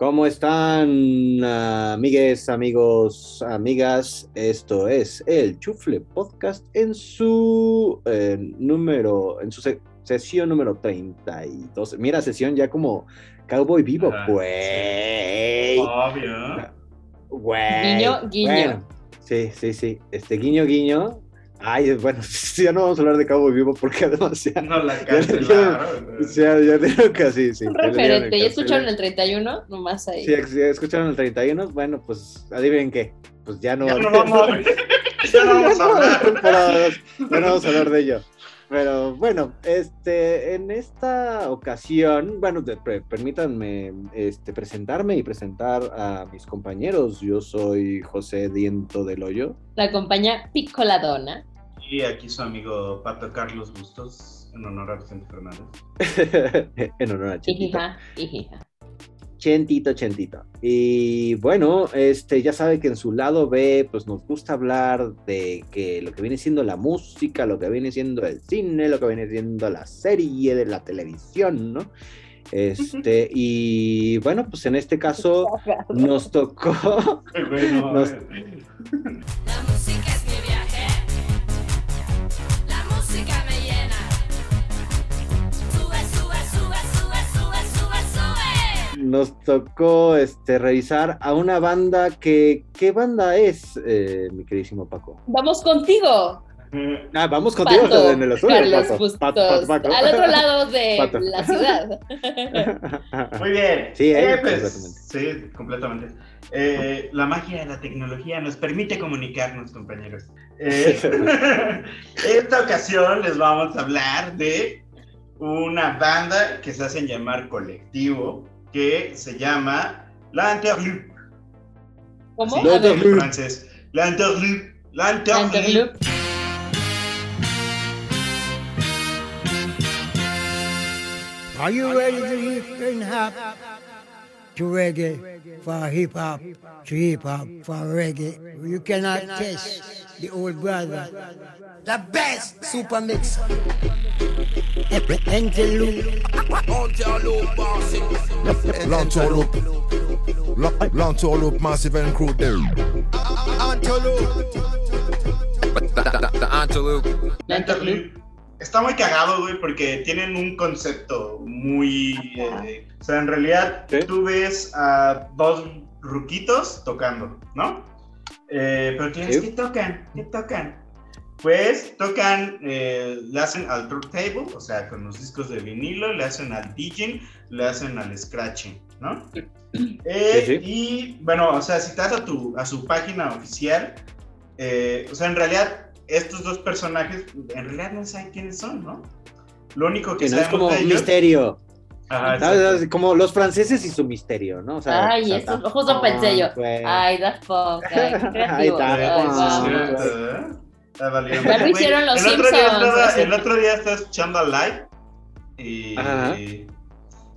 ¿Cómo están, amigues, amigos, amigas? Esto es el Chufle Podcast en su eh, número, en su se- sesión número 32. Mira, sesión ya como Cowboy Vivo, Ajá, güey. Obvio. Güey. Guiño, guiño. Bueno, sí, sí, sí. Este guiño, guiño. Ay, bueno, ya no vamos a hablar de Cowboy Vivo porque además ya, No la ya, cancelaron. ya, ya dijeron que sí, sí. Un ya referente. ¿Ya escucharon el 31? Nomás ahí. Sí, escucharon el 31. Bueno, pues adivinen qué. Pues ya no, Ya no vamos, ya no vamos a hablar. Ya no vamos a hablar de ello. Pero bueno, este, en esta ocasión, bueno, de- pre- permítanme este, presentarme y presentar a mis compañeros. Yo soy José Diento del Hoyo. La compañía Piccoladona. Y aquí su amigo Pato Carlos Bustos, en honor a Vicente Fernández. en honor a Chentito. Ijija, ijija. Chentito, Chentito. Y bueno, este ya sabe que en su lado B, pues nos gusta hablar de que lo que viene siendo la música, lo que viene siendo el cine, lo que viene siendo la serie de la televisión, ¿no? Este, y bueno, pues en este caso nos tocó. Nos-. La música es mi viaje. La música Nos tocó este, revisar a una banda que. ¿Qué banda es, eh, mi queridísimo Paco? Vamos contigo, Ah, vamos contigo Pato, en el azul. Carlos Pato. Bustos. Pato, Pato, Paco. Al otro lado de Pato. la ciudad. Muy bien. Sí, eh, pues, completamente. Sí, completamente. Eh, la magia de la tecnología nos permite comunicarnos, compañeros. Eh, esta ocasión les vamos a hablar de una banda que se hacen llamar colectivo, que se llama La Interlude. ¿Cómo? Sí, A La ver, Interlude. en francés. La Interlude. La Interlude. Interlude. Are you ready to hip and hop to reggae for hip hop to hip hop for reggae? You cannot test the old brother. The best super mix. Interlude. Lantorloop. Lantorloop Massive and Crew there. La Interlude. Está muy cagado, güey, porque tienen un concepto muy... eh, o sea, en realidad ¿Sí? tú ves a dos ruquitos tocando, ¿no? Eh, pero tienes Sí. que tocan, ¿qué tocan? Pues tocan, eh, le hacen al turntable, o sea, con los discos de vinilo, le hacen al DJing, le hacen al scratching, ¿no? Eh, Sí, sí. Y bueno, o sea, si te vas a, tu, a su página oficial, eh, o sea, en realidad, estos dos personajes, en realidad no saben quiénes son, ¿no? Lo único que Que no es como de ellos. misterio. Ajá, ¿sabes? exacto. Como los franceses y su misterio, ¿no? O sea, Ay, eso, justo pensé yo. Güey. Ay, Daft Punk. Ay. Ay, guau. ¿Verdad? Ya lo hicieron los el otro día Simpsons, estaba- el otro día estaba escuchando a Live y,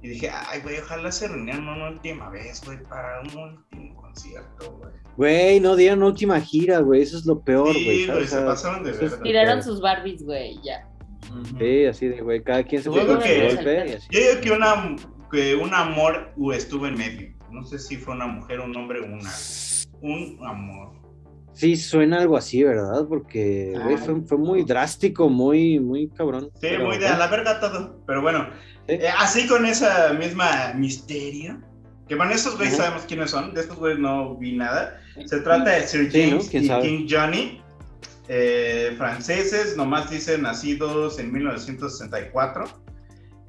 dije, ay, güey, ojalá se reunieran una última vez, güey, para un último concierto, güey. Güey, no dieron última gira, güey. Eso es lo peor, güey. Sí, güey, se pasaron de lo Tiraron sus Barbies, güey, ya. Sí, así de, güey. Cada quien se fue con que- golpe y así. Yo digo que, una, que un amor estuvo en medio. No sé si fue una mujer, un hombre o una. Un amor. Sí, suena algo así, ¿verdad? Porque, güey, fue, fue muy drástico, muy, muy cabrón. Sí, Pero, muy de a la verga todo. Pero bueno, Sí. eh, así con esa misma misterio. Que bueno, estos güeyes Ajá. sabemos quiénes son. De estos güeyes no vi nada. Se trata de Sir Sí, ¿no? James ¿Quién y sabe? King Johnny. eh, franceses, nomás dicen nacidos en 1964.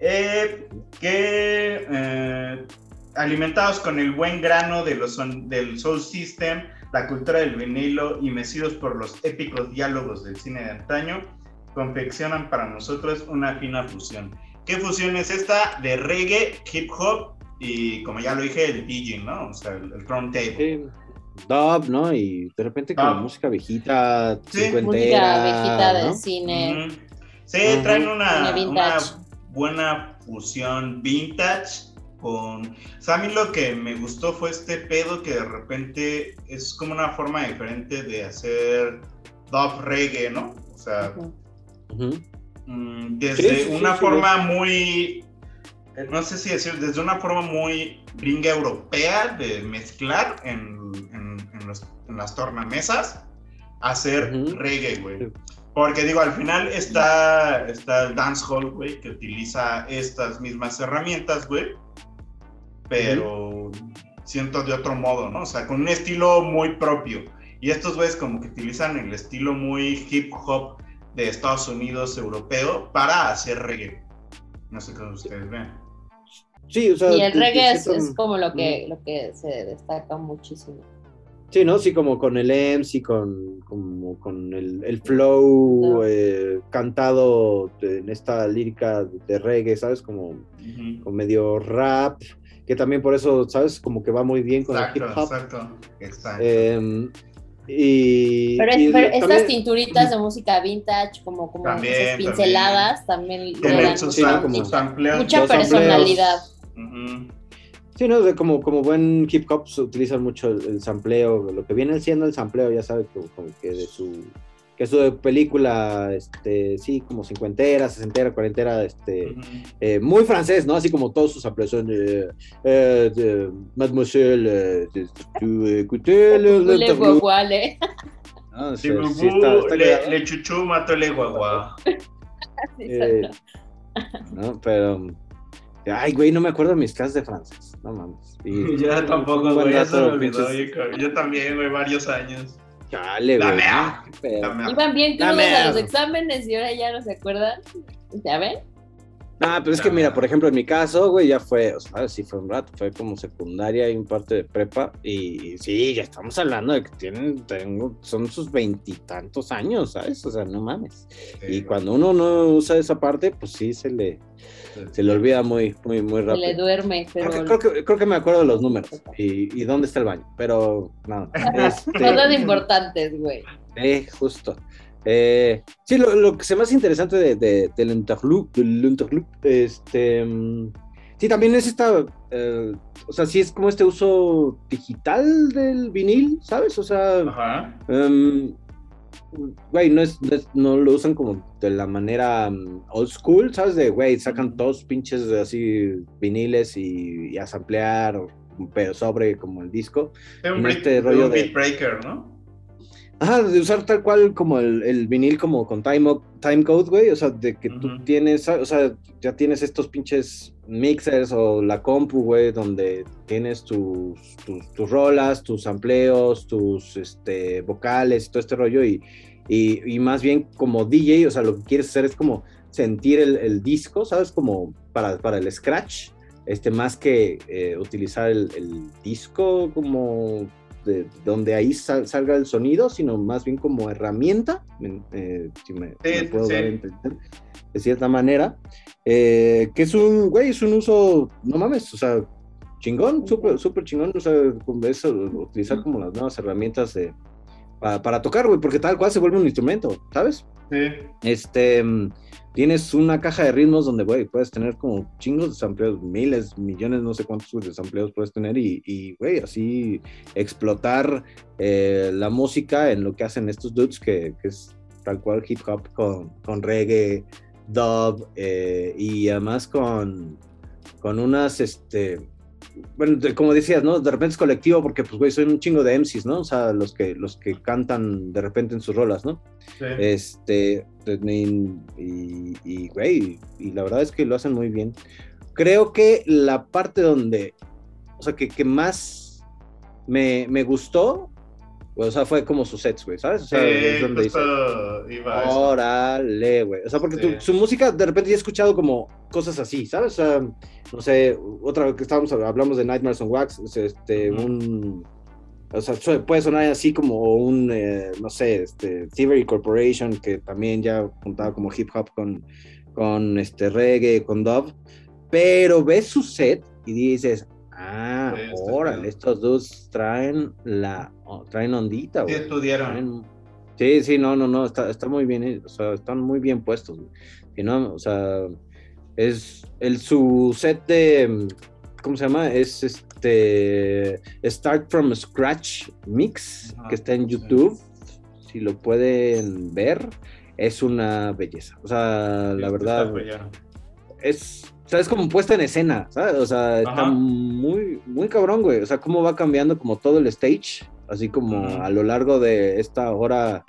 eh, que eh, alimentados con el buen grano de los del Soul System, la cultura del vinilo y mecidos por los épicos diálogos del cine de antaño, confeccionan para nosotros una fina fusión. ¿Qué fusión es esta de reggae, hip hop y, como ya lo dije, el DJing, ¿no? O sea, el, el turntable. Sí, dub, ¿no? Y de repente con Dub. música viejita, Sí. cincuentera, Música viejita de ¿no? cine. Ujú. Sí, Ujú. traen una, una vintage. buena fusión vintage con... O sea, a mí lo que me gustó fue este pedo que de repente es como una forma diferente de hacer dub reggae, ¿no? O sea, mm, desde Sí, sí, una sí, forma muy... No sé si decir, desde una forma muy gringa europea de mezclar en, en- en los- en las tornamesas, hacer reggae, güey. Porque digo, al final está, está el dancehall, güey, que utiliza estas mismas herramientas, güey. Pero siento de otro modo, ¿no? O sea, con un estilo muy propio. Y estos güeyes como que utilizan el estilo muy hip hop de Estados Unidos europeo para hacer reggae. No sé cómo ustedes ven. Sí, o sea, Y el reggae es, como lo que, lo que se destaca muchísimo. Sí, ¿no? Sí, como con el MC, con, como con el, el flow No. eh, cantado en esta lírica de reggae, ¿sabes? Como, Ujú. como medio rap, que también por eso, ¿sabes? Como que va muy bien con Exacto, el hip hop. exacto. Exacto. Eh, y, Pero, es- y pero también- estas tinturitas de música vintage, como, como También, esas pinceladas, también, sus, mucha- ¿no? como- sus amplios. mucha sampleos. personalidad. Sí, ¿no? De como, como buen hip hop se utilizan mucho el, el sampleo, lo que viene siendo el sampleo, ya sabes, como, como que de su que su película, este, sí, como cincuentera, sesentera, cuarentera, este, Ujú. eh, muy francés, ¿no? Así como todos sus son eh, eh, de Mademoiselle, eh, tu, écoutez le- le Le Sí, sí, está- está le, le chuchú, mató le guagua. Eh, ¿no? Pero, ay, güey, no me acuerdo de mis clases de francés, no mames. Y- Yo tampoco, güey, ya se me olvidó. pinches- Yo, yo también, güey, varios años. Chale, güey. Iban bien crudos a los exámenes y ahora ya no se acuerdan. ¿Ya ven? Ah, pero es que mira, por ejemplo, en mi caso, güey, ya fue, o sea, sí fue un rato, fue como secundaria y un parte de prepa, y sí, ya estamos hablando de que tienen, tengo, son sus veintitantos años, ¿sabes? O sea, no mames. Y cuando uno no usa esa parte, pues sí se le, se le olvida muy, muy, muy Se le rápido. duerme, pero Creo que, creo, que, creo que me acuerdo de los números y, y dónde está el baño, pero nada. Este, cosas importantes, güey. eh, justo. Eh, sí, lo, lo que se me hace interesante de, de- interlude, este, mm, sí, también es esta, eh, o sea, sí es como este uso digital del vinil, ¿sabes? O sea, Ajá. em, güey, no, es, no es- no lo usan como de la manera mm, old school, ¿sabes? De, güey, sacan todos pinches así viniles y, y a samplear, pero sobre como el disco. Es un, este rollo un de- beat breaker, ¿no? Ajá, de usar tal cual como el, el vinil como con time, time code, güey, o sea, de que tú Ujú. tienes, o sea, ya tienes estos pinches mixers o la compu, güey, donde tienes tus, tus, tus rolas, tus amplios, tus este, vocales y todo este rollo y, y, y más bien como DJ, o sea, lo que quieres hacer es como sentir el, el disco, ¿sabes? Como para, para el scratch, este, más que eh, utilizar el, el disco como de donde ahí sal- salga el sonido, sino más bien como herramienta, eh, si me, Sí, me puedo sí. dar a entender, de cierta manera, eh, que es un, güey, es un uso, no mames, o sea, chingón, súper, súper chingón, o sea, eso, utilizar como las nuevas herramientas de, para, para tocar, güey, porque tal cual se vuelve un instrumento, ¿sabes? Sí. Este, mm, tienes una caja de ritmos donde, güey, puedes tener como chingos de miles, millones, no sé cuántos de sampleos puedes tener y, güey, así explotar eh, la música en lo que hacen estos dudes que, que es tal cual hip hop con, con reggae, dub eh, y además con, con unas, este, bueno, de- como decías, ¿no? De repente es colectivo porque, pues, güey, son un chingo de MCs, ¿no? O sea, los que, los que cantan de repente en sus rolas, ¿no? sí. Este, y, y, y, güey, y la verdad es que lo hacen muy bien. Creo que la parte donde, o sea, que, que más me, me gustó, o sea, fue como sus sets, güey, ¿sabes? O sea, es Sí, donde dice, órale, güey. O sea, porque tu- Sí. su música, de repente ya he escuchado como cosas así, ¿sabes? O sea, no sé, otra vez que estábamos, hablamos de Nightmares on Wax, es, este, Ujú. un... O sea, puede sonar así como un, eh, no sé, este, Thievery Corporation, que también ya juntaba como hip hop con, con este reggae, con dub, pero ves su set y dices, ah, Sí, órale, estos dos traen la, oh, traen ondita, Sí güey. estudiaron. Traen- Sí, sí, no, no, no, está, está muy bien, eh, o sea, están muy bien puestos, güey. Y no, o sea, es el su set de, ¿cómo se llama? Es este Start from Scratch Mix, que está en sí. YouTube. Si lo pueden ver, es una belleza. O sea, la Sí, verdad, es, sea, es como puesta en escena, ¿sabes? O sea, está Ajá. muy, muy cabrón, güey. O sea, cómo va cambiando como todo el stage, así como Ujú. a lo largo de esta hora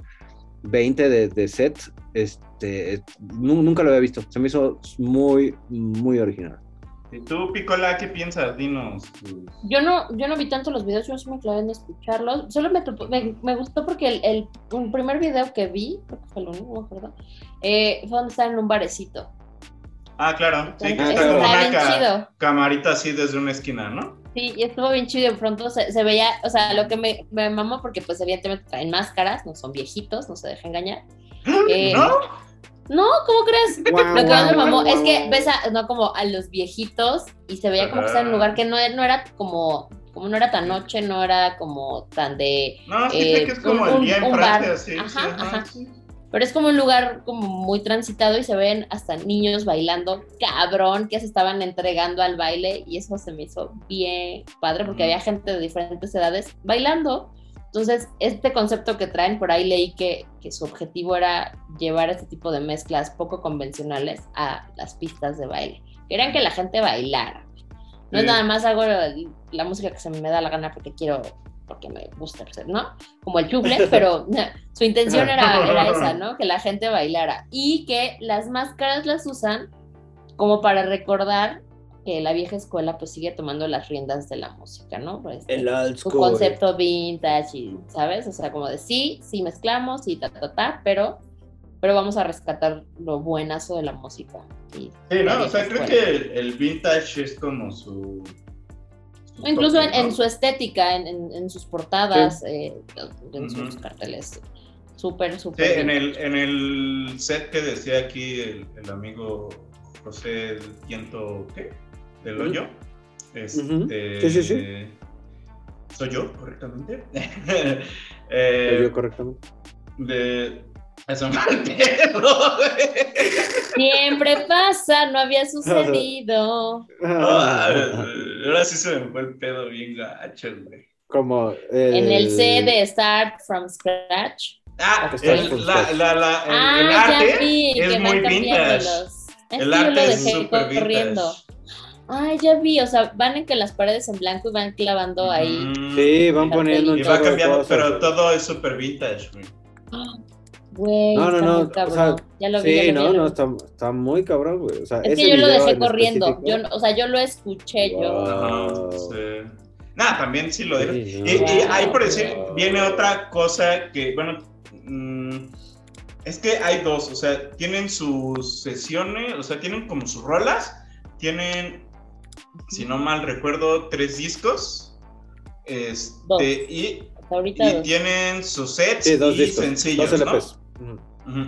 20 de, de set, este, nu- nunca lo había visto. Se me hizo muy, muy original. ¿Y tú, Picola, qué piensas? Dinos. Yo no, yo no vi tanto los videos, yo sí me clavé en escucharlos. Solo me, me, me gustó porque el, el, un primer video que vi, creo que fue el único, acuerdo, eh, fue donde estaban en un barecito. Ah, claro. Sí, que está como una ca- chido. camarita así desde una esquina, ¿no? Sí, y estuvo bien chido. De pronto se, se veía, o sea, lo que me, me mamó, porque pues evidentemente traen máscaras, no son viejitos, no se deja engañar. Eh, ¿No? No, ¿cómo crees? Lo que más me mamó es que ves a, no, como a los viejitos y se veía como que estaba en un lugar que no, no era como, como no era tan noche, no era como tan de, No, sí, eh, que es como un- el día en un Francia, bar. sí, sí, Ajá, ajá, ajá. sí. Pero es como un lugar como muy transitado y se ven hasta niños bailando cabrón que se estaban entregando al baile y eso se me hizo bien padre porque había gente de diferentes edades bailando. Entonces, este concepto que traen, por ahí leí que, que su objetivo era llevar este tipo de mezclas poco convencionales a las pistas de baile. Querían que la gente bailara. No es nada más hago la, la música que se me da la gana porque quiero, porque me gusta, ¿no? Como el chufle, pero su intención era, era esa, ¿no? Que la gente bailara. Y que las máscaras las usan como para recordar que la vieja escuela pues sigue tomando las riendas de la música, ¿no? Este, El old su school. concepto vintage y, ¿sabes? O sea, como de sí, sí mezclamos y ta, ta, ta, pero, pero vamos a rescatar lo buenazo de la música. Y Sí, no, o sea, creo que el, el vintage es como su. Incluso en, su estética, en, en- en sus portadas, eh, en sus carteles. Súper, Sí, súper. en el, en el set que decía aquí el, el amigo José Tiento, ¿qué? Del hoyo. Este. Sí, sí, sí. ¿Soy yo, correctamente? Lo eh, vio correctamente. de... Eso me al pedo, güey. Siempre pasa, no había sucedido. Ah, Ahora sí se me fue el pedo bien gacho, güey. Como En el C de Start from Scratch. Ah, el, la, la, la, el, ah, el ya vi, es que muy vintage. El que yo arte lo es dejé súper corriendo. Ay, ya vi, o sea, van en que las paredes en blanco y van clavando ahí. Mm, Sí, van poniendo un Y va cambiando, cosas, pero todo es súper vintage, güey. Güey, No, no, está no, muy o cabrón. sea, ya lo vi, ya Sí, lo vi, no, ya lo no, vi. está, está muy cabrón, güey. O sea, Es ese que yo lo dejé en corriendo. Yo, no- o sea, yo lo escuché yo. Ajá, Wow. sí. Nada, también sí lo. Sí, no. Y, y ahí por Wow. decir, viene otra cosa que, bueno, mm, es que hay dos, o sea, tienen sus sesiones, o sea, tienen como sus rolas, tienen, si no mal recuerdo, tres discos, este, Dos. y, Hasta ahorita y dos. tienen sus sets Sí, dos y discos, sencillos, dos ¿no? LPs. Ujú.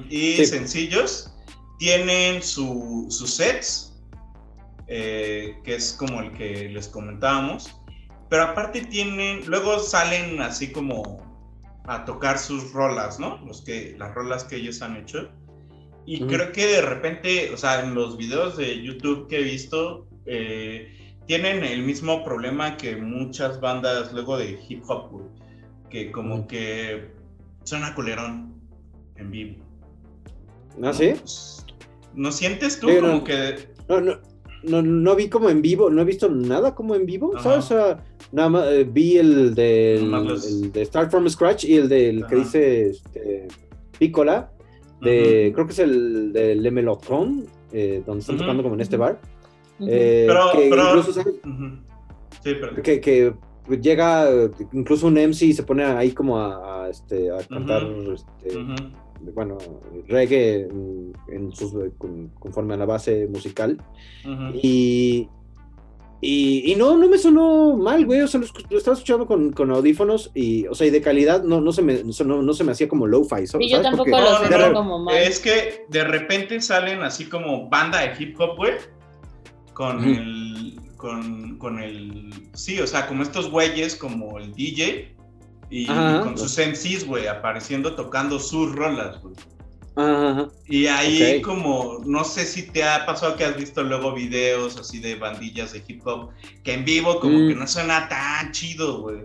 Y Sí. sencillos. Tienen su, sus sets, eh, que es como el que les comentábamos. Pero aparte tienen, luego salen así como a tocar sus rolas, ¿no? Los que, las rolas que ellos han hecho. Y creo que de repente, o sea, en los videos de YouTube que he visto, eh, tienen el mismo problema que muchas bandas luego de hip hop, que como Ujú. que suena culerón en vivo. ¿Ah, sí? ¿No sientes tú Sí, como no. que... No, no, no, no vi como en vivo, no he visto nada como en vivo, Ajá. ¿sabes? O sea, nada más eh, vi el de, los- el de Start from Scratch y el del que dice este, Piccola, de, creo que es el de Le Melotron, eh, donde están tocando como en este bar. Eh, Pero- que pero- incluso, ¿sabes? Ujú. Sí, pero... que, que llega incluso un MC y se pone ahí como a, a, este, a cantar este. Bueno, reggae en, en sus, con- conforme a la base musical. Ujú. Y, Y, y no, no me sonó mal, güey. O sea, lo, lo estaba escuchando con, con audífonos y, o sea, y de calidad no, no, se, me, no, no se me hacía como lo-fi. Y yo tampoco Porque- lo sentí no, no. como mal. Es que de repente salen así como banda de hip hop, güey. Con Ujú. el. Con, con el. Sí, o sea, como estos güeyes, como el DJ. Y Ajá. con sus MCs, güey, apareciendo tocando sus rolas, güey. Ajá. Y ahí como, no sé si te ha pasado que has visto luego videos así de bandillas de hip hop, que en vivo como Mm. que no suena tan chido, güey.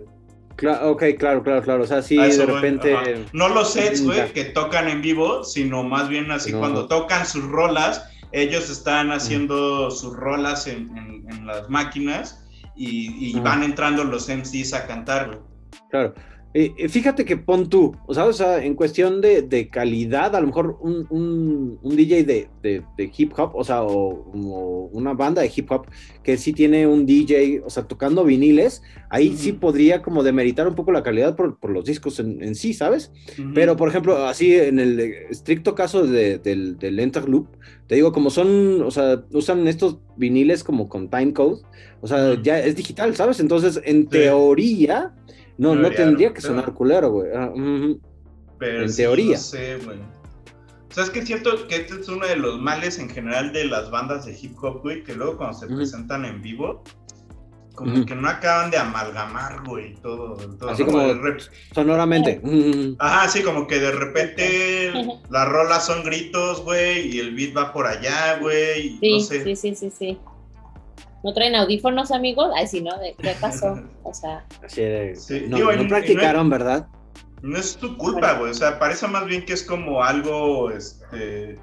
Cla- ok, claro, claro, claro. O sea, sí, de repente. No los sets, güey, que tocan en vivo, sino más bien así No. cuando tocan sus rolas, ellos están haciendo sus rolas en, en- en las máquinas y, van entrando los MCs a cantar, güey. Claro. Eh, eh, fíjate que pon tú, o sea, o sea, en cuestión de, de calidad, a lo mejor un, un- un DJ de, de- de hip hop, o sea, o, o una banda de hip hop que sí tiene un DJ, o sea, tocando viniles, ahí sí podría como demeritar un poco la calidad por, por los discos en, en sí, ¿sabes? Pero, por ejemplo, así en el estricto caso de- del, del Interloop, te digo, como son, o sea, usan estos viniles como con timecode, o sea, ya es digital, ¿sabes? Entonces, en teoría, no, no tendría que sonar pedo. culero, güey. Ah. Pero En sí, teoría. No sé, güey. O sea, es que siento que este es uno de los males en general de las bandas de hip hop, güey, que luego cuando se presentan en vivo, como que no acaban de amalgamar, güey, todo. todo, Así ¿no? como De sonoramente. Ajá, sí, como que de repente las rolas son gritos, güey, y el beat va por allá, güey, y Sí, no sé. sí, sí, sí, sí. ¿No traen audífonos, amigos? Ay, sí, ¿no? ¿De qué pasó? O sea, Así de- Sí, no, digo, no practicaron, ¿verdad? No es tu culpa, güey. O sea, parece más bien que es como algo, este.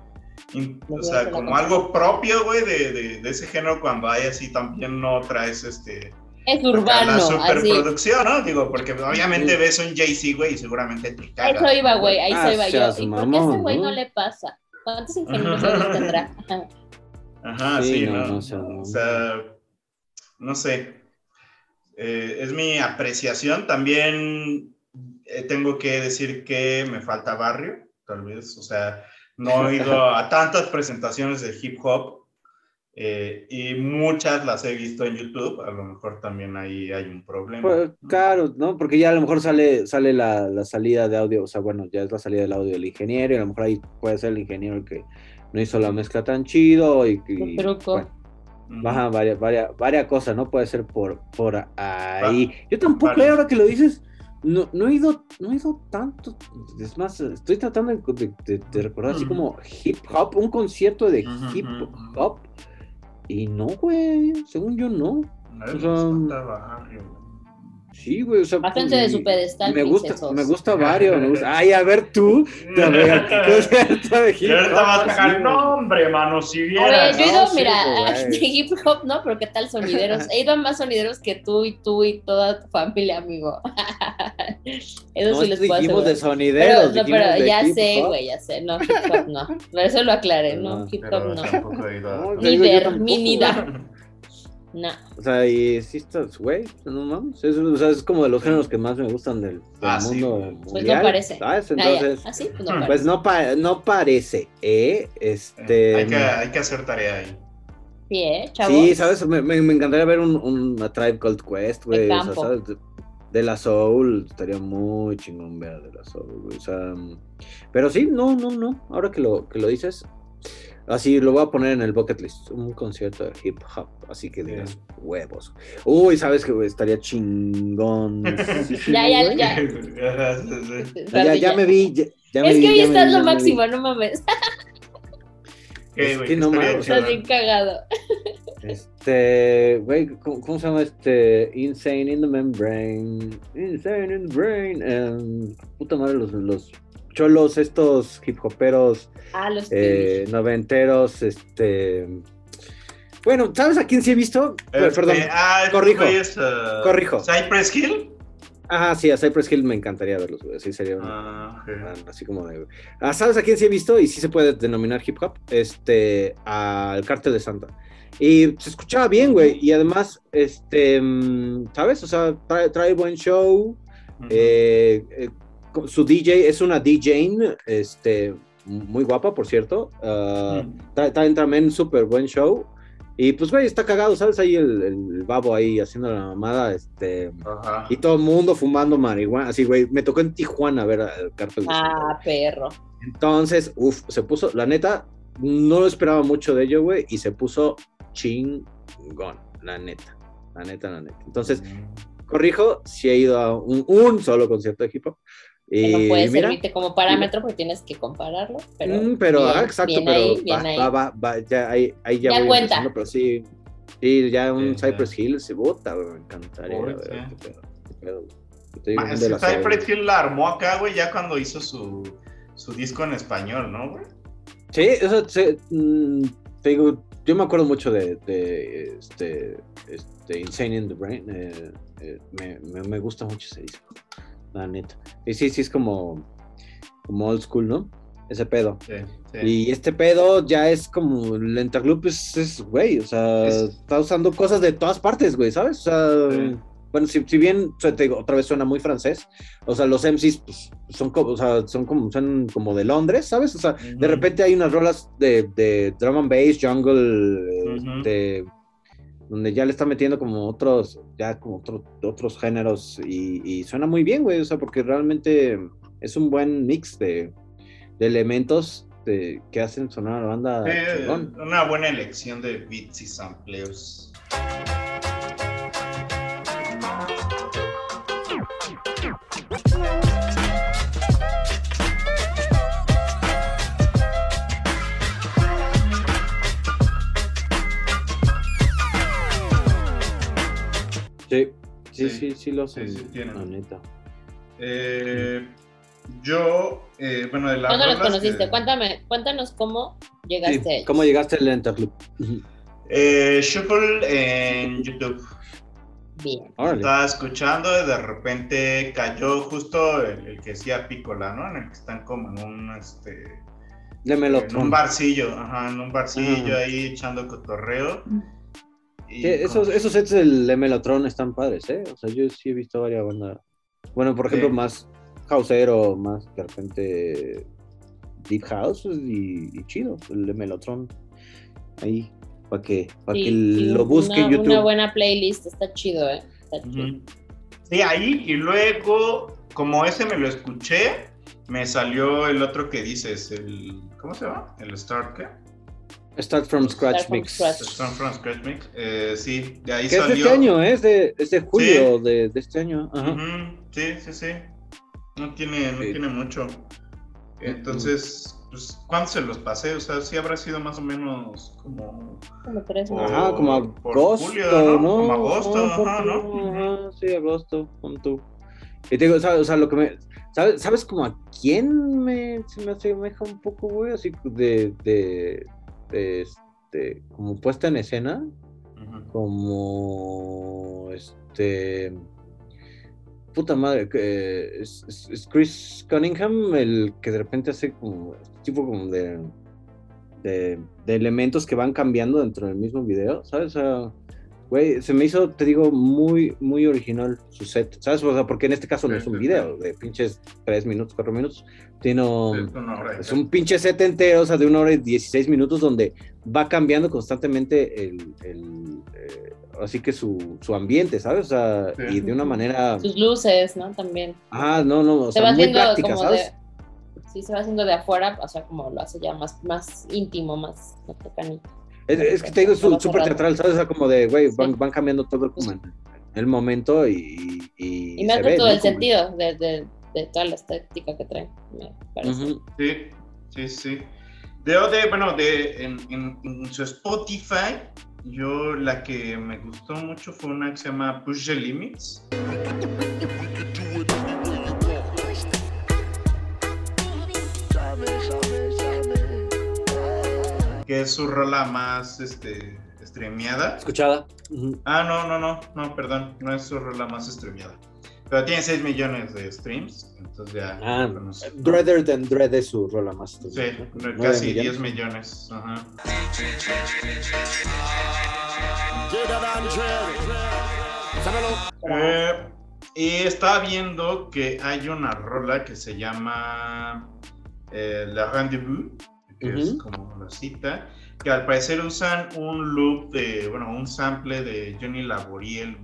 in- o sea, como algo propio, güey, de, de, de ese género cuando hay así también no traes este. es urbano, la así. superproducción, ¿no? Digo, porque obviamente ves un Jay-Z, güey, y seguramente te cagas. Eso iba, güey, ahí Ah, se iba yo. seas ¿Y por qué a ese güey ¿no? le pasa? ¿Cuántos ingenieros tendrá? Ajá. Sí, sí, no, ¿no? no, o sea, no. O sea, no sé. Eh, es mi apreciación. También eh, tengo que decir que me falta barrio, tal vez. O sea, no he ido a tantas presentaciones de hip hop eh, y muchas las he visto en YouTube. A lo mejor también ahí hay un problema. Pues, claro, ¿no? Porque ya a lo mejor sale, sale la, la salida de audio, o sea, bueno, ya es la salida del audio del ingeniero, y a lo mejor ahí puede ser el ingeniero el que no hizo la mezcla tan chido y, y- Un truco. bueno, Ujú. Baja varias, varias, varias cosas, ¿no? Puede ser por, por ahí. Yo tampoco, vale. eh, ahora que lo dices, no, no he ido, no he ido tanto. Es más, estoy tratando de, de- de recordar así como hip hop, un concierto de hip hop. Y no, güey, según yo no. O sea. Sí, güey, o sea. Bájense de y- su pedestal, Me gusta, princesos. me gusta varios. Me gusta. Ay, a ver tú. A ver, ¿qué concierto de vas a dejar, Sí, no, hombre, mano, si vieras. yo he no, ido, sí, mira, güey. de hip hop, ¿no? Pero ¿qué tal sonideros? He ido a más sonideros que tú y tú y toda tu familia, amigo. Eso No sí les puedo dijimos de sonideros. Pero, no, pero de ya sé, güey, ya sé. No, hip hop no. Por eso lo aclaré, no, Ah, hip hop Pero no. tampoco he ido a- No, Ni te digo, yo ver, tampoco, ni ni güey. dar. No. O sea, y sí estás, güey, no mames. Es, o sea, es como de los géneros que más me gustan del, del Ah, sí, mundo. Pues mundial, no parece. ¿sabes? Ah. Entonces, ¿Ah, sí? Pues no pues parece. no, pa- no parece, ¿eh? Este... hay, que, hay que hacer tarea ahí. Sí, ¿eh, chavos? Sí, ¿sabes? Me, me, me encantaría ver un, un a Tribe Called Quest, güey. De O sea. ¿sabes? De, de la Soul, estaría muy chingón ver de la Soul, güey. O sea, mm, pero sí, no, no, no. Ahora que lo, que lo dices, así lo voy a poner en el bucket list. Un concierto de hip hop, así que digas, huevos. Uy, ¿sabes que estaría chingón? Sí, sí, Ya, ya, ya. Ya, ya, ya me vi. Ya, ya me Es vi, que hoy estás vi, lo máximo, no mames. Que ¿Qué no estaría mames? Estás bien cagado. Este, güey, ¿cómo, cómo se llama este? Insane in the Membrane. Insane in the Brain. em, puta madre, los, los cholos, estos hip hoperos Ah, los eh, noventeros, este. Bueno, ¿sabes a quién sí he visto? Pues, Este, Perdón. ah, corrijo, ah, corrijo. Cypress Hill. Ajá, sí, a Cypress Hill me encantaría verlos, güey. Sí, sería un- Ah, ok. así como de. Ah, ¿Sabes a quién sí he visto? Y sí se puede denominar hip hop. Este, al Cártel de Santa. Y se escuchaba bien, güey. Y además, este, mm, ¿sabes? O sea, trae, trae buen show. Eh, eh, su DJ es una DJ, este, muy guapa, por cierto. Ah, Mm. también súper buen show. Y pues, güey, está cagado, ¿sabes? Ahí el, el babo ahí haciendo la mamada, este. Ajá. Y todo el mundo fumando marihuana. Así, güey, me tocó en Tijuana ver al Cartel. Ah, perro. Entonces, uff, se puso, la neta, no esperaba mucho de ello, güey, y se puso chingón, la neta, la neta, la neta. Entonces, corrijo, si he ido a un, un solo concierto de hip hop. Que Y no puede mira, servirte como parámetro porque tienes que compararlo. Pero, mm, pero, bien, ah, exacto, bien pero ahí, va, ahí. va, va, va, ya, ahí, ahí ya, Ya voy cuenta. pero sí, sí, ya un Sí. Cypress Hill se güey, me encantaría, sí. qué pedo, qué pedo, güey. Yo te digo, Ma, un es de que las Cypress Hill la armó acá, güey, ya cuando hizo su, su disco en español, ¿no, güey? Sí, eso sí, mm, te digo, yo me acuerdo mucho de, de, este, este Insane in the Brain. eh, eh, me, me, me gusta mucho ese disco, la neta. Y sí, sí es como, como old school, ¿no? Ese pedo. Sí, sí. Y este pedo ya es como el Interloop es, es, güey, o sea, Es- está usando cosas de todas partes, güey, ¿sabes? O sea, Sí. bueno, si, si bien, te digo, otra vez suena muy francés, o sea, los MCs pues, son como, o sea, son como, son como de Londres, ¿sabes? O sea, de repente hay unas rolas de, de drum and bass, jungle, Ujú. este, donde ya le está metiendo como otros, ya como otro- otros géneros y, y suena muy bien, güey, o sea, porque realmente es un buen mix de, de elementos de- que hacen sonar a la banda chingón. una buena elección de beats y sampleos. Sí, Sí, sí, sí, sí, sí tienen. la neta. Eh, yo, eh, bueno, de las ¿Cuándo los conociste? que- Cuéntame, cuéntanos cómo Sí, llegaste a ellos. ¿Cómo llegaste al Interloop? Ujú. Eh, Shuffle en YouTube. Bien. Estaba escuchando y de repente cayó justo el, el que decía Pícola, ¿no? En el que están como en un, este, De en un barcillo, ajá, en un barcillo Ajá. ahí echando cotorreo. Y Sí, esos, esos sets del de Melotron están padres, ¿eh? O sea, yo sí he visto varias bandas. Bueno, por ejemplo, Sí. más houseero, más de repente deep house pues, y, y chido, el de Melotron. Ahí, para que, para Sí, que lo busque una, en YouTube. Una buena playlist, está chido, ¿eh? Está chido. Sí, ahí y luego, como ese me lo escuché, me salió el otro que dices, el, ¿cómo se llama? El Start, ¿qué? Start from Scratch Start from Mix. scratch. Start from Scratch Mix. Eh, sí, de ahí Que es de salió. este año, ¿eh? es de, es de julio de, de este año. Ajá. Ujú, Sí, sí, sí. No tiene, no Sí. tiene mucho. Entonces, pues, ¿cuánto se los pasé? O sea, sí habrá sido más o menos como. Como tres meses. Ajá, como agosto, julio, ¿no? ¿no? Como agosto, por ajá, ¿no? ajá, sí, agosto, pon tú. Y te digo, ¿sabes? O sea, lo que me. ¿Sabes, ¿sabes como a quién me, se me asemeja un poco, güey? Así de, de, este, como puesta en escena, como, este, puta madre, que es, Chris Cunningham el que de repente hace como, tipo como de, de, de elementos que van cambiando dentro del mismo video, ¿sabes? O sea, güey, se me hizo, te digo, muy, muy original su set, ¿sabes? O sea, porque en este caso no es un sí, video de pinches 3 minutos, 4 minutos, sino... Es un pinche set entero, o sea, de una hora y 16 minutos, donde va cambiando constantemente el, el, eh, así que su, su ambiente, ¿sabes? O sea, Sí. y de una manera, Sus luces, ¿no? También. ah, no, no, o se sea, va muy práctica, como ¿sabes? de. Sí, se va haciendo de afuera, o sea, como lo hace ya más, más íntimo, más, más pequeñito. Es, es que te digo, es súper teatral, ¿sabes? O sea, como de, güey, van, van cambiando todo como en el momento y... Y, Y me se hace ve, todo ¿no? el Como- sentido de, de, de toda la estética que trae, me parece. Ujú. Sí, sí, sí. De, de bueno, de, en, en- en su Spotify, yo la que me gustó mucho fue una que se llama Push the Limits. Que es su rola más este, streameada. Escuchada. Ah, no, no, no, no, perdón, no es su rola más streameada. Pero tiene 6 millones de streams, entonces ya. Ah. Dreader than Dread es su rola más. Sí, casi millones. 10 millones. Ajá. Eh, y estaba viendo que hay una rola que se llama eh, La Rendezvous, que es Ujú. como la cita, que al parecer usan un loop de, bueno, un sample de Johnny Laboriel.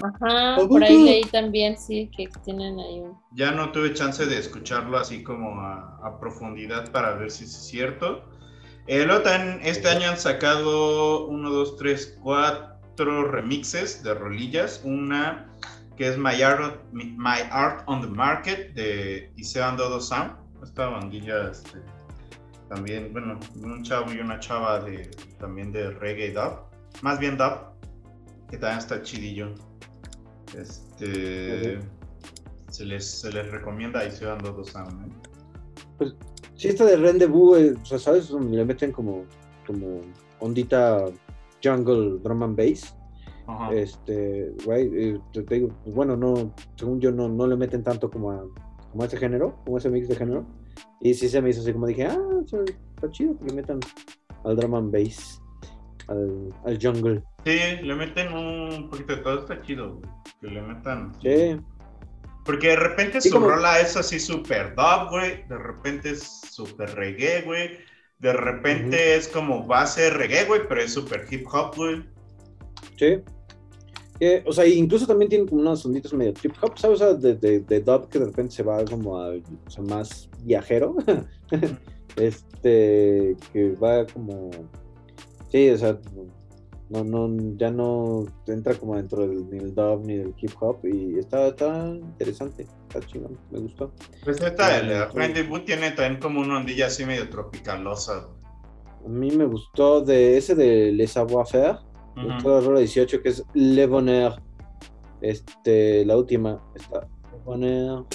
Ajá, por ahí leí también, sí, que tienen ahí un... Ya no tuve chance de escucharlo así como a, a profundidad para ver si es cierto. Eh, luego también este año han sacado uno, dos, tres, cuatro remixes de rolillas. Una que es My Art, My Art on the Market de Iseo Dodo Sound. Esta bandilla este, también, bueno, un chavo y una chava de, también de reggae dub. Más bien dub, que también está chidillo. Este, se, les, se les recomienda Iseo Dodo Sound. ¿eh? Pues sí, esta de Rendezvous, eh, o sea, ¿sabes? Le meten como, como ondita jungle drum and bass. Ajá. Este, güey, eh, te, te digo, pues, bueno, no, según yo no, no le meten tanto como a, como a ese género, como a ese mix de género. Y sí se me hizo así como dije, ah, está chido que le metan al drum and bass, al, al jungle. Sí, le meten un poquito de todo, está chido, que le metan. Sí, Porque de repente Sí, su como- rola es así súper dub, güey. De repente es súper reggae, güey. De repente es como base reggae, güey, pero es súper hip hop, güey. sí. O sea, incluso también tiene como unos sonidos medio trip hop, ¿sabes? O sea, de, de, de dub que de repente se va como a, o sea, más viajero. este, que va como, sí, o sea, no, no, ya no entra como dentro del, ni del dub ni del hip hop y está, está interesante, está chingón, me gustó. Pues esta de la Sí. Rendezvous tiene también como una ondilla así medio tropicalosa. A mí me gustó de ese de Les Savoir-Faire, Ujú. gustó la rola 18 que es Le Bonheur, este, la última, está Le Bonheur.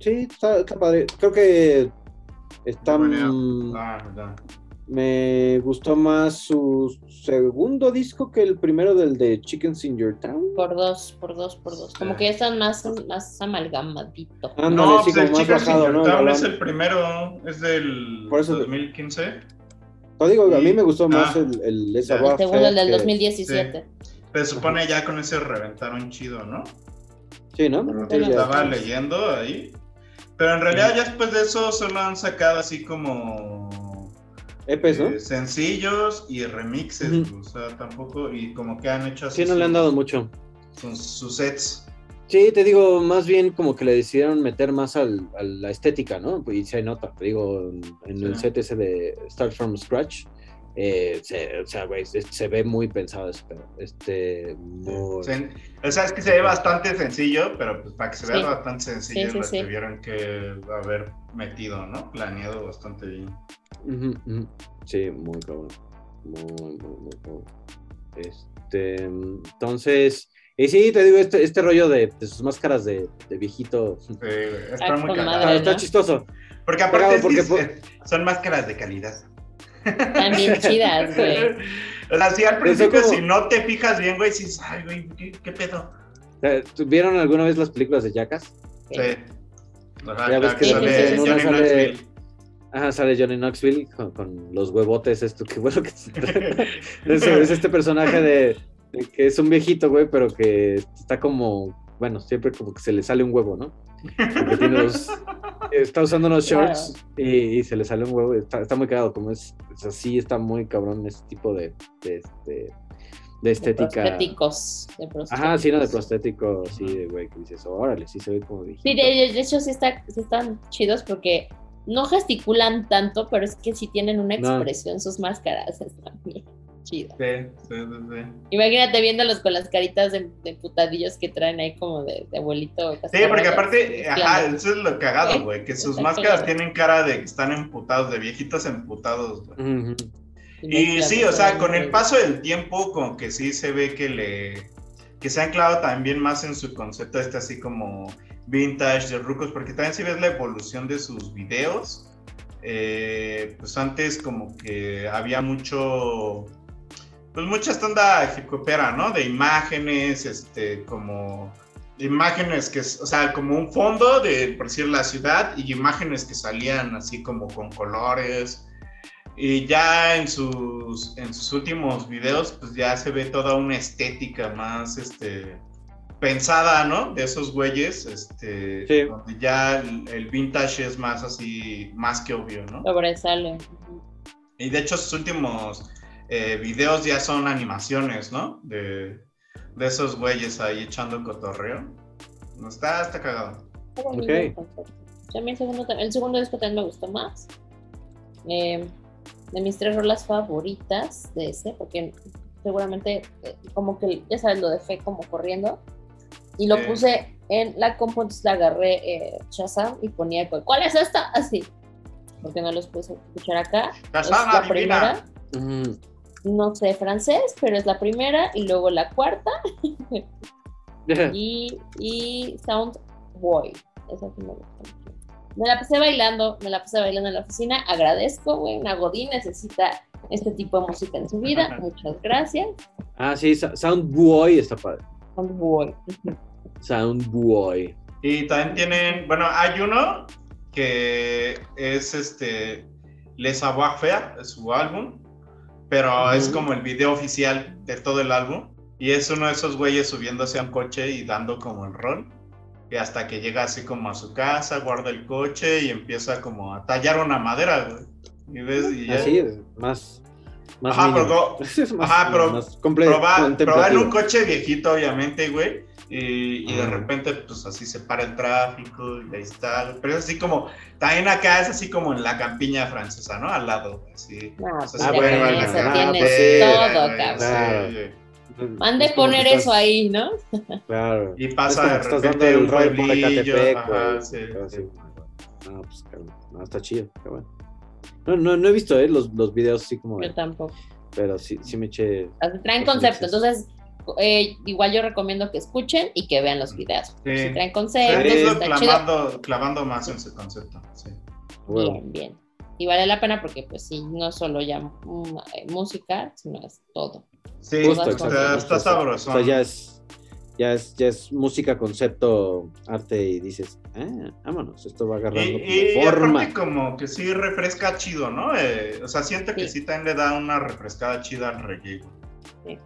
Sí, está, está padre. Creo que está. Bonheur. mm, Ah, ya. Me gustó más su segundo disco que el primero del de Chickens in Your Town. Por dos, por dos, por dos. Como Sí. que ya están más, más amalgamadito. Ándale, No, sí, pues el bajado, Sin ¿no? Your Town es el primero, es del Por eso- 2015. Te digo, a mí y- me gustó más ah, el, el Les ya. El segundo, el del que- 2017. Se supone ya con ese reventaron chido, ¿no? Sí, ¿no? Bueno, Sí, ya. Estaba leyendo ahí. Pero en realidad ya después de eso solo han sacado así como EPs, ¿no? eh, sencillos y remixes, o sea, tampoco, y como que han hecho así Sí, no le han dado mucho. sus, sus sets. Sí, te digo, más bien como que le decidieron meter más al, a la estética, ¿no? Y se nota, te digo, en, el set ese de Start From Scratch, eh, se, o sea, güey, se, se ve muy pensado ese pedo. Este, muy... O sea, es que se ve bastante sencillo, pero pues para que se vea Sí. bastante sencillo Sí, sí, lo sí. tuvieron que haber metido, ¿no? Planeado bastante bien. Sí, muy cabrón. Muy, muy, muy cabrón. Este, entonces, y sí, te digo, este, este rollo de, de sus máscaras de, de viejito. Sí, está Ah, muy madre. Está, chistoso. Porque aparte porque eh, son máscaras de calidad. Están bien chidas, güey. O sea, sí, al principio, como- si no te fijas bien, güey, sí, ay, güey, ¿qué, qué pedo? Eh, ¿Vieron alguna vez las películas de Jackass? Sí. Ajá, Ya ves que sale. Johnny sale- Knoxville. Ajá, sale Johnny Knoxville con, con los huevotes, esto, que bueno que es, es este personaje de, de que es un viejito, güey, pero que está como, bueno, siempre como que se le sale un huevo, ¿no? Porque tiene los- está usando unos shorts y, y se le sale un huevo, está, está muy cagado, como es, es así, está muy cabrón ese tipo de, de, este, de estética. Prostéticos. De Ajá, sí, no, de prostéticos. prostético, sí, de güey, que dices, órale, sí se ve como viejito. Sí, de, de hecho sí, está, sí están chidos porque no gesticulan tanto, pero es que sí tienen una No. expresión sus máscaras. Están chidas. Sí, sí, sí, sí. Imagínate viéndolos con las caritas de, de putadillos que traen ahí como de, de abuelito. Sí, porque aparte, ajá, eso es lo cagado, güey, que sus Está máscaras tienen cara de que están emputados, de viejitos emputados, güey. Y sí, o sea, con el paso del tiempo, como que sí se ve que le. que se ha anclado también más en su concepto este así como vintage de rucos, porque también si ves la evolución de sus videos, eh, pues antes como que había mucho. Pues mucha estonda hipopera, ¿no? De imágenes, este, como imágenes que, es- o sea, como un fondo de, por decir, la ciudad y imágenes que salían así como con colores. Y ya en sus, en sus últimos videos, pues ya se ve toda una estética más, este, pensada, ¿no? De esos güeyes, este, Sí. donde ya el, el vintage es más así, más que obvio, ¿no? Sobresale. Y de hecho sus últimos eh, videos ya son animaciones, ¿no? De, de esos güeyes ahí echando cotorreo. No está, está cagado. Ok. mí el segundo, el segundo disco también me gustó más. Eh, de mis tres rolas favoritas de ese, porque seguramente, eh, como que, ya sabes, lo dejé como corriendo. Y lo puse en la compu, entonces la agarré eh, Shazam y ponía, cu- ¿cuál es esta? Así. Porque no los puse escuchar acá. Es Shazam, la adivina. primera. Mm. No sé francés, pero es la primera. Y luego la cuarta. y, y Sound Boy. Esa sí me gusta mucho. Me la pasé bailando, me la pasé bailando en la oficina. Agradezco, güey. Una Godín necesita este tipo de música en su vida. Muchas gracias. Ah, sí, Sound Boy está padre. Sound Boy. Sound Boy. Y también tienen, bueno, hay uno que es este Les Savoir Faire, es su álbum, pero es Ujú. como el video oficial de todo el álbum. Y es uno de esos güeyes subiéndose a un coche y dando como el rol. Y hasta que llega así como a su casa, guarda el coche y empieza como a tallar una madera, güey. Y ves, y ya- Así es, más. más Ajá, mínimo. pero- Es Ajá, pero más probar, probar en un coche viejito, obviamente, güey. Y, y de repente, pues así se para el tráfico y ahí está. Pero es así como, también acá es así como en la campiña francesa, ¿no? Al lado, así. No, O pues sea, ya se con ver la pues, todo, güey, cabrón. Sí. Mande Es poner que eso estás- ahí, ¿no? Claro. Y pasa de estás repente dando un el rol por pueblillo. Ecatepec, ajá, sí, sí. No, pues cabrón. No, está chido. qué bueno. No, no, no he visto eh, los, los videos así como. Yo tampoco. pero sí, sí me eché. Traen Pues, concepto, entonces eh, igual yo recomiendo que escuchen y que vean los videos. Sí. Si traen Sí, conceptos, eso está chido. clavando, clavando más en su concepto. Sí. Bien, bien. Y vale la pena porque pues sí, no es solo ya mm, eh, música, sino es todo. Sí, Justo, está, sabroso. O sea, ya es, ya es, ya es música, concepto, arte y dices, ah, vámonos, esto va agarrando Y, como y forma. aparte como que sí refresca chido, ¿no? Eh, o sea, siento que Sí. sí también le da una refrescada chida al reggae. Sí.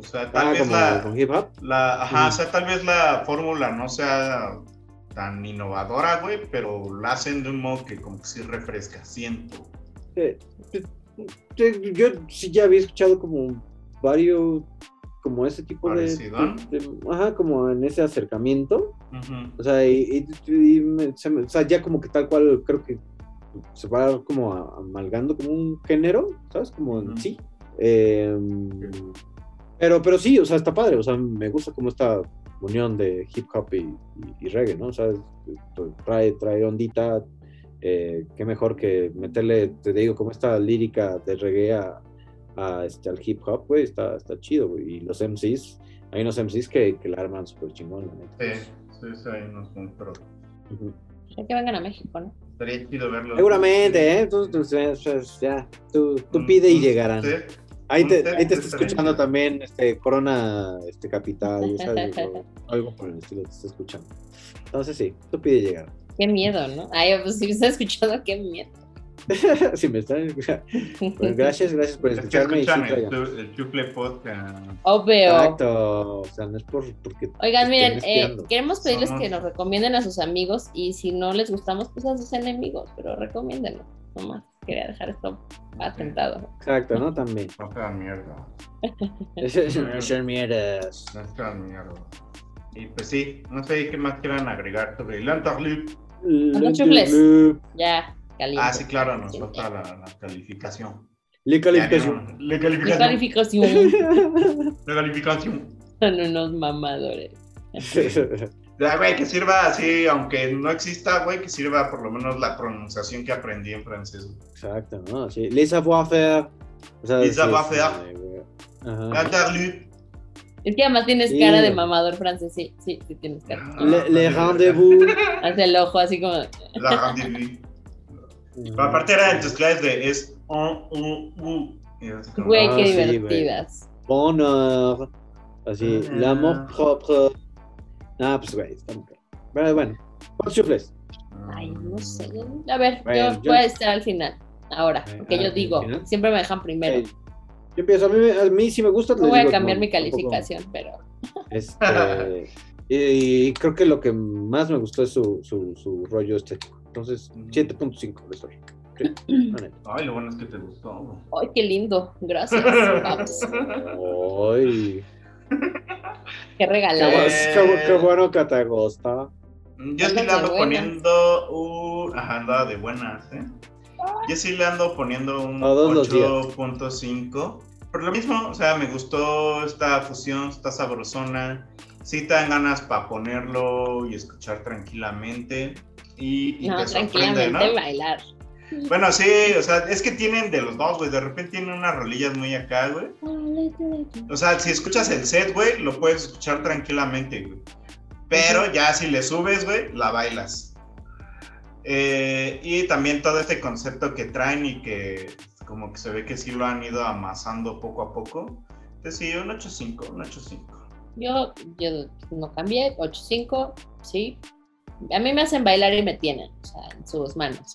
O sea, tal Ah, vez la, con hip hop. la- ajá, o sea, tal vez la fórmula no sea tan innovadora, güey, pero la hacen de un modo que como que sí refresca, siento. Eh, eh, eh, yo sí ya había escuchado como varios, como ese tipo de, Ajá, como en ese acercamiento. O sea, y, y- y me- se me- o sea, ya como que tal cual creo que se va como a- amalgando como un género, ¿sabes? Como en sí. Eh, pero, pero sí, o sea, está padre, o sea, me gusta como esta unión de hip hop y, y- y reggae, ¿no? O sea, trae, trae ondita, eh, qué mejor que meterle, te digo, como esta lírica de reggae a, a, este, al hip hop, güey, está, está chido, güey. Y los MCs, hay unos MCs que, que la arman súper chingón, la neta. Sí, sí, sí, ahí nos compró. Ujú. Hay que vengan a México, ¿no? Estaría chido verlo. Seguramente, ¿eh? Entonces, entonces, ya, tú, tú pide y llegarán. Sí. Ahí te, ahí te está escuchando también este, Corona este, Capital, ¿sabes? O algo por el estilo te está escuchando. Entonces sí, tú pide llegar. Qué miedo, ¿no? Ay, pues si me está escuchando, qué miedo. si me están pues gracias, gracias por Es que escucharme. y sí, el, traigan. chu- el Chufle Podcast. Obvio. Exacto, o sea, no es por, porque Oigan, miren, eh, queremos pedirles Somos- que nos recomienden a sus amigos y si no les gustamos, pues a sus enemigos, pero recomiéndenlo. Nomás quería dejar esto atentado. Exacto, ¿no? También. No sean mierda. Ser mierdas. No sean mierda. Y pues sí, no sé qué más quieran agregar sobre chufles. Ya, caliente. Ah, sí, claro, nos falta la, la calificación. Le calificación. Mi calificación. calificación La calificación. son unos mamadores. Güey, que sirva así, aunque no exista, güey, que sirva por lo menos la pronunciación que aprendí en francés. güey. Exacto, ¿no? Sí. Les savoir faire. O sea, Les savoir sí, faire. sí, güey. Ajá. Interlude. Es que además tienes Sí. cara de mamador francés, sí, sí, sí tienes cara. Le, le rendezvous. Hace el ojo así como. La rendezvous. Pero aparte era en tus clases de es un, un, u. Y así como, Güey, Ah, qué sí, güey. divertidas. Bonheur. Así, Ah. l'amour propre. Ah, pues, güey, está muy bien. Pero bueno, ¿cuántos chufles? Ay, no sé. A ver, Bueno, yo yo- voy a estar al final. ahora, Eh, porque ah, yo digo, siempre me dejan primero. Eh, Yo empiezo, a mí, me- a mí sí me gusta. No voy a cambiar mi calificación, pero Este, y creo que lo que más me gustó es su, su, su rollo estético. Entonces, 7.5 le. Sí, neta. Ay, lo bueno es que te gustó. ¡ay, qué lindo! Gracias. Vamos, Ay, qué qué, regalado. Eh. qué- qué bueno que te gusta. Yo sí le ando poniendo un. Ajá, andaba de buenas, ¿eh? Yo sí le ando poniendo un Todos los días. 8.5. Por lo mismo, o sea, me gustó esta fusión, está sabrosona. Sí te dan ganas para ponerlo y escuchar tranquilamente. Y, y No, te sorprende, tranquilamente ¿no? bailar. Bueno, sí, o sea, es que tienen de los dos, güey. De repente tienen unas rolillas muy acá, güey. O sea, si escuchas el set, güey, lo puedes escuchar tranquilamente, güey. Pero ya si le subes, güey, la bailas. Eh, y también todo este concepto que traen y que como que se ve que sí lo han ido amasando poco a poco. Entonces sí, un 8.5, un 8.5. Yo, yo no cambié, 8-5, sí. A mí me hacen bailar y me tienen, o sea, en sus manos.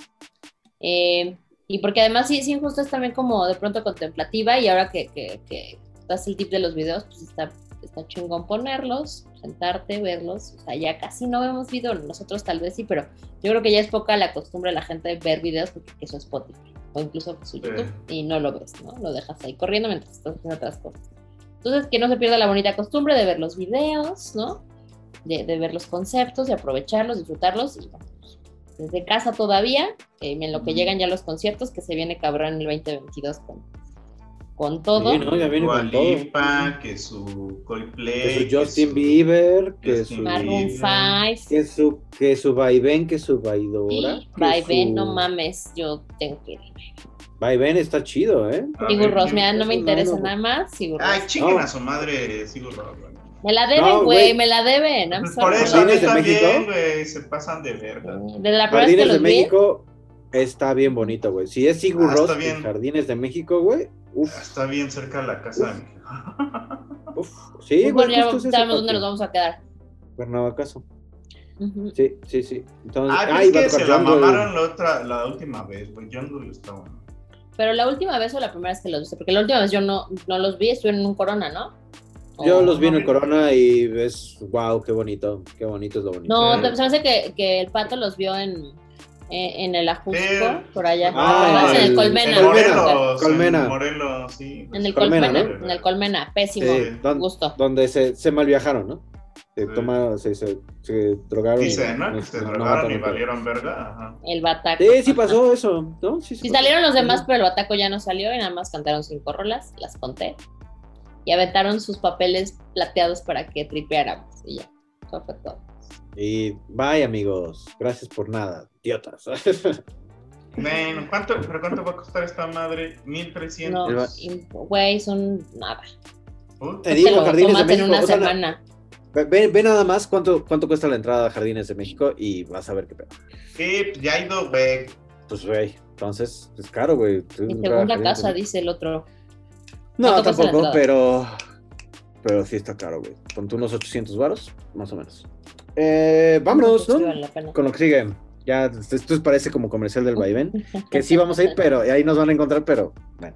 Eh, y porque además sí, sí, justo es también como de pronto contemplativa y ahora que, que, que das el tip de los videos, pues está, está chingón ponerlos, sentarte, verlos. O sea, ya casi no vemos videos, nosotros tal vez sí, pero yo creo que ya es poca la costumbre de la gente de ver videos porque eso es Spotify o incluso su YouTube y no lo ves, ¿no? Lo dejas ahí corriendo mientras estás haciendo otras cosas. Entonces, que no se pierda la bonita costumbre de ver los videos, ¿no? De, de ver los conceptos, de aprovecharlos, disfrutarlos. Y bueno, desde casa todavía, eh, en lo que llegan ya los conciertos, que se viene cabrón en el 2022 con, con todo. Sí, ¿no? Ya viene con todo. Lipa, que su Coldplay. Que su Justin su- Bieber, que su, Maroon 5. que su, que su vaivén, que su vaidora. Que Vaivén, su- no mames, yo tengo que ir. Vaivén está chido, ¿eh? Sigur ver, Ros, ¿quién- mira, no me interesa no, no. nada más. Sigur. Ay, chinguen No. a su madre, Sigur güey. Me la deben, No, güey, me la deben. I'm Pues por eso ¿Jardines de México? güey, se pasan de verga. Desde la primera vez que Jardines de vi, México está bien bonito, güey. Si es Sigur Ah, en bien. Jardines de México, güey. Uf, Está bien cerca de la casa de mi uf. Sí, güey, bueno, ya sabemos dónde nos vamos a quedar. Cuernavacaso. Ujú. Sí, sí, sí. Entonces, Ah, ay, es que se la mamaron la, otra, la última vez, güey. Jungle está bueno. Pero la última vez o la primera vez que los viste, porque la última vez yo no, no los vi, estuve en un corona, ¿no? Yo O- los vi en el Corona y es, wow, qué bonito, qué bonito es lo bonito. No, se me hace que, que el pato los vio en, en, en el Ajusco, Sí. por allá. Ah, en el el- Colmena. En Colmena. Morelos. Colmena. En Morelos, sí. En el Colmena, Colmena, ¿no? en el Colmena, pésimo, Sí, don- gusto. donde se, se mal viajaron, ¿no? Se, Sí. toma, se, se, se drogaron. y- Dice, ¿no? Que se no drogaron y valieron verga. Ajá. El bataco. Sí, sí pasó eso, ¿no? Sí, Sí pasó. salieron los demás, pero el bataco ya no salió y nada más cantaron cinco rolas, las conté. Y aventaron sus papeles plateados para que tripeáramos. Y ya, eso fue todo. Y bye, amigos. Gracias por nada, idiotas. Nen, ¿cuánto, ¿pero cuánto va a costar esta madre? 1300. No, güey, son nada. Te Te digo, lo Jardines de tomas en México. una o sea, semana. ve, ve- nada más cuánto, cuánto cuesta la entrada a Jardines de México y vas a ver qué pedo. Sí, ya ha ido, güey. Pues, güey, entonces es caro, güey. A segunda casa, México. dice el otro. No, ¿Cuánto cuesta la tampoco, pero. Pero sí está caro, güey. Con unos 800 varos, más o menos. Eh, vámonos, ¿no? Con lo que sigue. Ya, esto parece como comercial del vaivén. Que sí vamos a ir, pero ahí nos van a encontrar, pero bueno.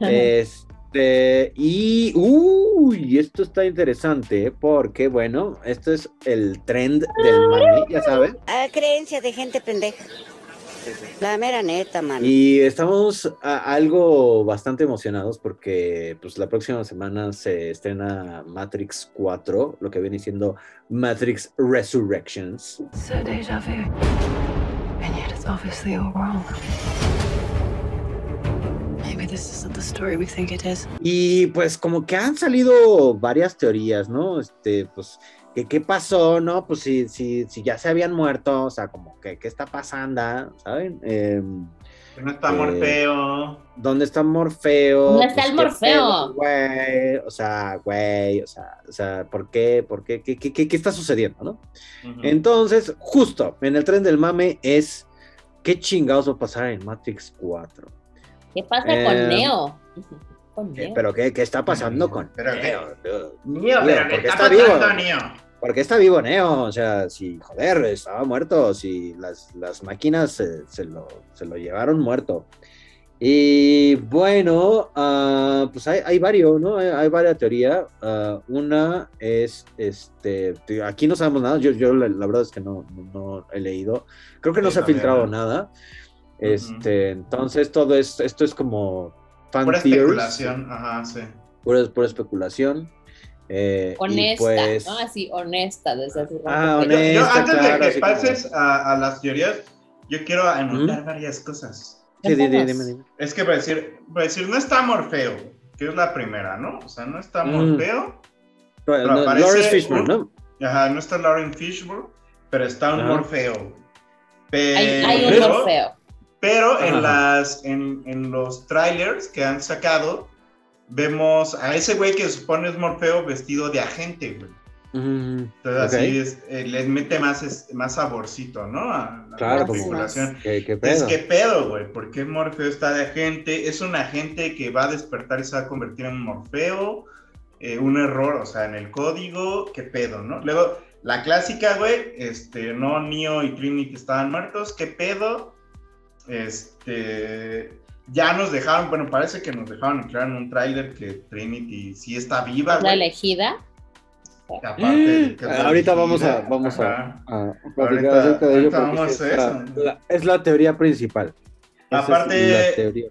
Este, y, uy, esto está interesante porque, bueno, esto es el trend del mame, ya saben. Ah, creencia de gente pendeja. La mera neta, mano. Y estamos a- algo bastante emocionados porque pues la próxima semana se estrena Matrix 4, lo que viene siendo Matrix Resurrections. So deja vu. And yet it's obviously all wrong. Y pues como que han salido varias teorías, ¿no? Este, pues, que qué pasó, ¿no? Pues si, si, si ya se habían muerto, o sea, como que qué está pasando, ¿saben? Em, Que no está Eh, Morfeo. ¿Dónde está Morfeo? ¿Dónde está Pues, el qué Morfeo? Güey, o sea, güey, o sea, o sea, ¿por qué? ¿Por qué? ¿Qué, qué, qué- qué está sucediendo, no? Entonces, justo en el tren del mame es ¿qué chingados va a pasar en Matrix 4? ¿Qué pasa Eh, con Neo? Con ¿Qué- Neo. ¿Pero qué, qué está pasando con Pero qué- Neo? Neo, pero ¿qué está está vivo. pasando, Neo? ¿Por qué está vivo Neo? O sea, si, joder, estaba muerto, si las, las máquinas se, se lo, se lo llevaron muerto. Y bueno, ah, pues hay, hay varios, ¿no? Hay, hay varias teorías. Ah, una es, este, te- aquí no sabemos nada, yo, yo la, la verdad es que no, no, he leído. Creo que no Sí, se ha filtrado nada. Este, entonces todo es, esto es como fan Pura theories, especulación, ajá, sí. pura, pura especulación. Eh, Honesta, pues, ¿no? Así, honesta desde su Ah, punto Yo, yo Honesta, antes claro, de que así como- pases a, a las teorías, yo quiero anotar varias cosas. Sí, dime, dime. Es que para decir, para decir, no está Morfeo, que es la primera, ¿no? O sea, no está Mm. Morfeo. Pero, Pero no, aparece Lawrence Fishburne, un- ¿no? Ajá, no está Lauren Fishburne, pero está un Ajá. Morfeo. Hay, Pero, hay un Morfeo. pero Ajá. en, las, en, en los trailers que han sacado, vemos a ese güey que supone es Morfeo vestido de agente, güey. Mm, Entonces así es, eh, les mete más, es- más saborcito, ¿no? A la Claro, como, especulación. ¿qué, pedo? ¿qué pedo, güey? ¿Por qué Morfeo está de agente? ¿Es un agente que va a despertar y se va a convertir en Morfeo? Eh, ¿Un error, o sea, en el código? ¿Qué pedo, no? Luego, la clásica, güey, este, no, Neo y Trinity estaban muertos, ¿qué pedo? Este, ya nos dejaron, bueno, parece que nos dejaron claro en un tráiler que Trinity sí está viva, Es la elegida. Aparte Ah, Ahorita vamos a, vamos a, ajá. a platicar Ahorita- acerca de ello ahorita porque vamos a es, eso. la, la- es la teoría principal. Esa Aparte- la teoría.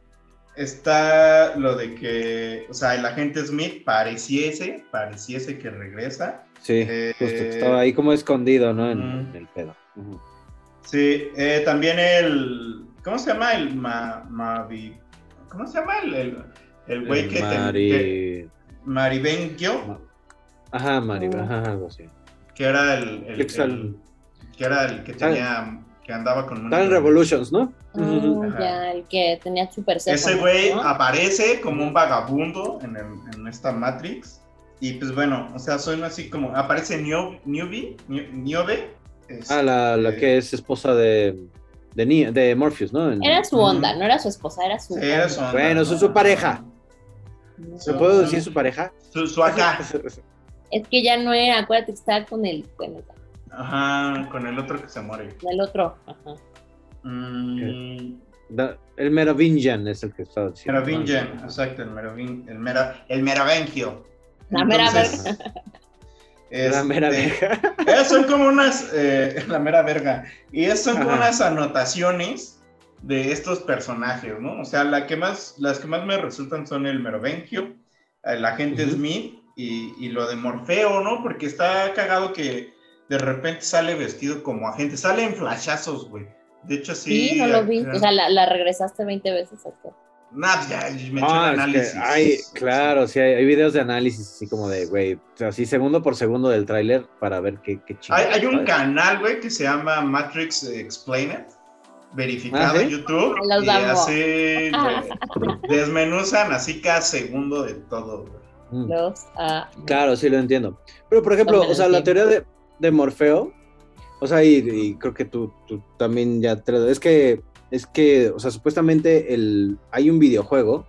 Está lo de que, o sea, el agente Smith pareciese, pareciese que regresa. Sí, Eh, justo que estaba ahí como escondido, ¿no? En, mm. en el pedo. Sí, eh, también el, ¿cómo se llama? El ma, Mavi- ¿cómo se llama? El, el, el güey El que, te- Mari- que- Maribenquio, Ajá, Mari, ajá, algo así. que era el, el- Que está el- el- que era el que tenía, que andaba con en Revolutions, ¿no? Oh, Ajá. ya, el que tenía super Ese güey aparece como un vagabundo en, el- en esta Matrix. Y pues bueno, o sea, suena así como. Aparece Nio- Niobe. Nio- Niobe. este, Ah, la, la que es esposa de, de, Ni- de Morpheus, ¿no? En- Era su onda, no era su esposa, era su Sí, era onda. su onda, Bueno, ¿no? su, su pareja. ¿Se No. puede decir su pareja? Su, su acá. Es que ya no era, acuérdate que estaba con el, bueno, Ajá, con el otro que se muere. el otro. Ajá. Mm, Da- el Merovingian es el que estaba diciendo. Merovingian, exacto, el Merovin, el, Mero, el Merovengio. La mera Entonces, verga. La mera este, verga. Esas son como unas, eh, la mera verga, y son como Ajá. unas anotaciones de estos personajes, ¿no? O sea, la que más, las que más me resultan son el Merovengio, el agente. Smith y, y lo de Morfeo, ¿no? Porque está cagado que de repente sale vestido como agente, sale en flashazos, güey. De hecho, sí. Sí, no lo vi. O sea, la, la regresaste 20 veces. hasta. Nah, pues ya, me Ah, análisis. que hay, claro, sí, hay, hay videos de análisis así como de, güey, o sea, así segundo por segundo del tráiler para ver qué, qué chido. Hay, hay un ¿sabes? canal, güey, que se llama Matrix Explained, verificado Ah, ¿sí? en YouTube. Los y güey, desmenuzan así cada segundo de todo, güey. Mm. Los, ah, Claro, sí lo entiendo. Pero, por ejemplo, o sea, la teoría de, de Morfeo, o sea, y, y creo que tú, tú también ya te lo... Es que, es que, o sea, supuestamente el, hay un videojuego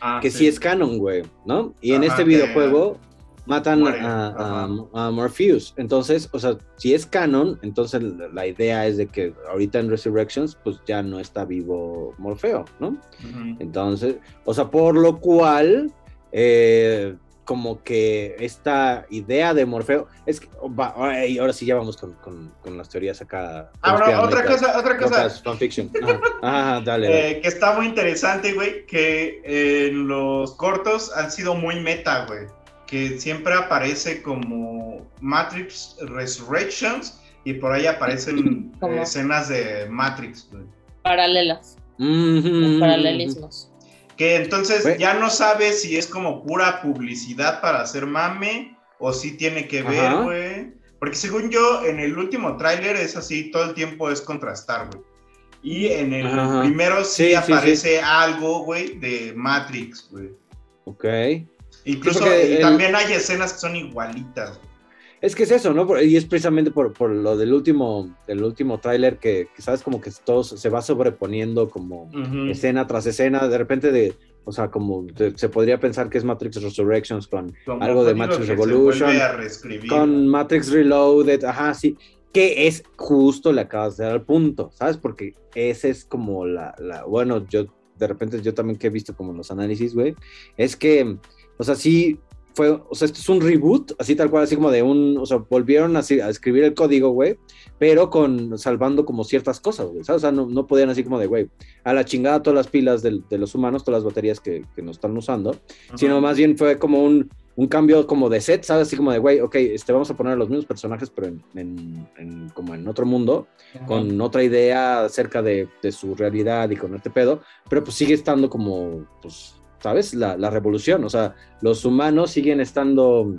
Ah, que sí. es canon, güey, ¿no? Y en este que videojuego matan a, a- a Morpheus. Entonces, o sea, si es canon, entonces la idea es de que ahorita en Resurrections, pues ya no está vivo Morfeo, ¿no? Entonces, o sea, por lo cual, eh, como que esta idea de Morfeo, es que, oh, va, ahora- y ahora sí ya vamos con, con- con las teorías acá. Ah, bueno, otra cosa, otra cosa. locas, fanfiction. Ajá, dale. dale. eh, que está muy interesante, güey, que en los cortos han sido muy meta, güey. Que siempre aparece como Matrix Resurrections y por ahí aparecen ¿Cómo? eh, escenas de Matrix, güey. paralelas, los paralelismos. Que entonces Güey. ya no sabes si es como pura publicidad para hacer mame o si tiene que ver, güey. Porque según yo, en el último tráiler es así, todo el tiempo es contrastar, güey. Y en el Ajá. primero sí, Sí, sí, aparece algo, güey, de Matrix, güey. Ok. Incluso el- también hay escenas que son igualitas. Es que es eso, ¿no? Y es precisamente por, por lo del último, del último tráiler que, que sabes como que todo se va sobreponiendo como escena tras escena, de repente de, o sea, como de- se podría pensar que es Matrix Resurrections con Como algo de Matrix Revolution, con Matrix Reloaded, ajá, sí, que es justo le acabas de dar al punto, ¿sabes? Porque ese es como la, la bueno, yo de repente yo también que he visto como los análisis, güey, es que, o sea, sí fue, o sea, esto es un reboot, así tal cual, así como de un, o sea, volvieron así a escribir el código, güey, pero con, salvando como ciertas cosas, güey, ¿sabes? O sea, no, no podían así como de, güey, a la chingada todas las pilas del- de los humanos, todas las baterías que, que nos están usando, sino más bien fue como un, un cambio como de set, ¿sabes? Así como de, güey, ok, este, vamos a poner a los mismos personajes, pero en, en- en- como en otro mundo, con otra idea acerca de, de su realidad y con este pedo, pero pues sigue estando como, pues, ¿sabes? La, la revolución, o sea, los humanos siguen estando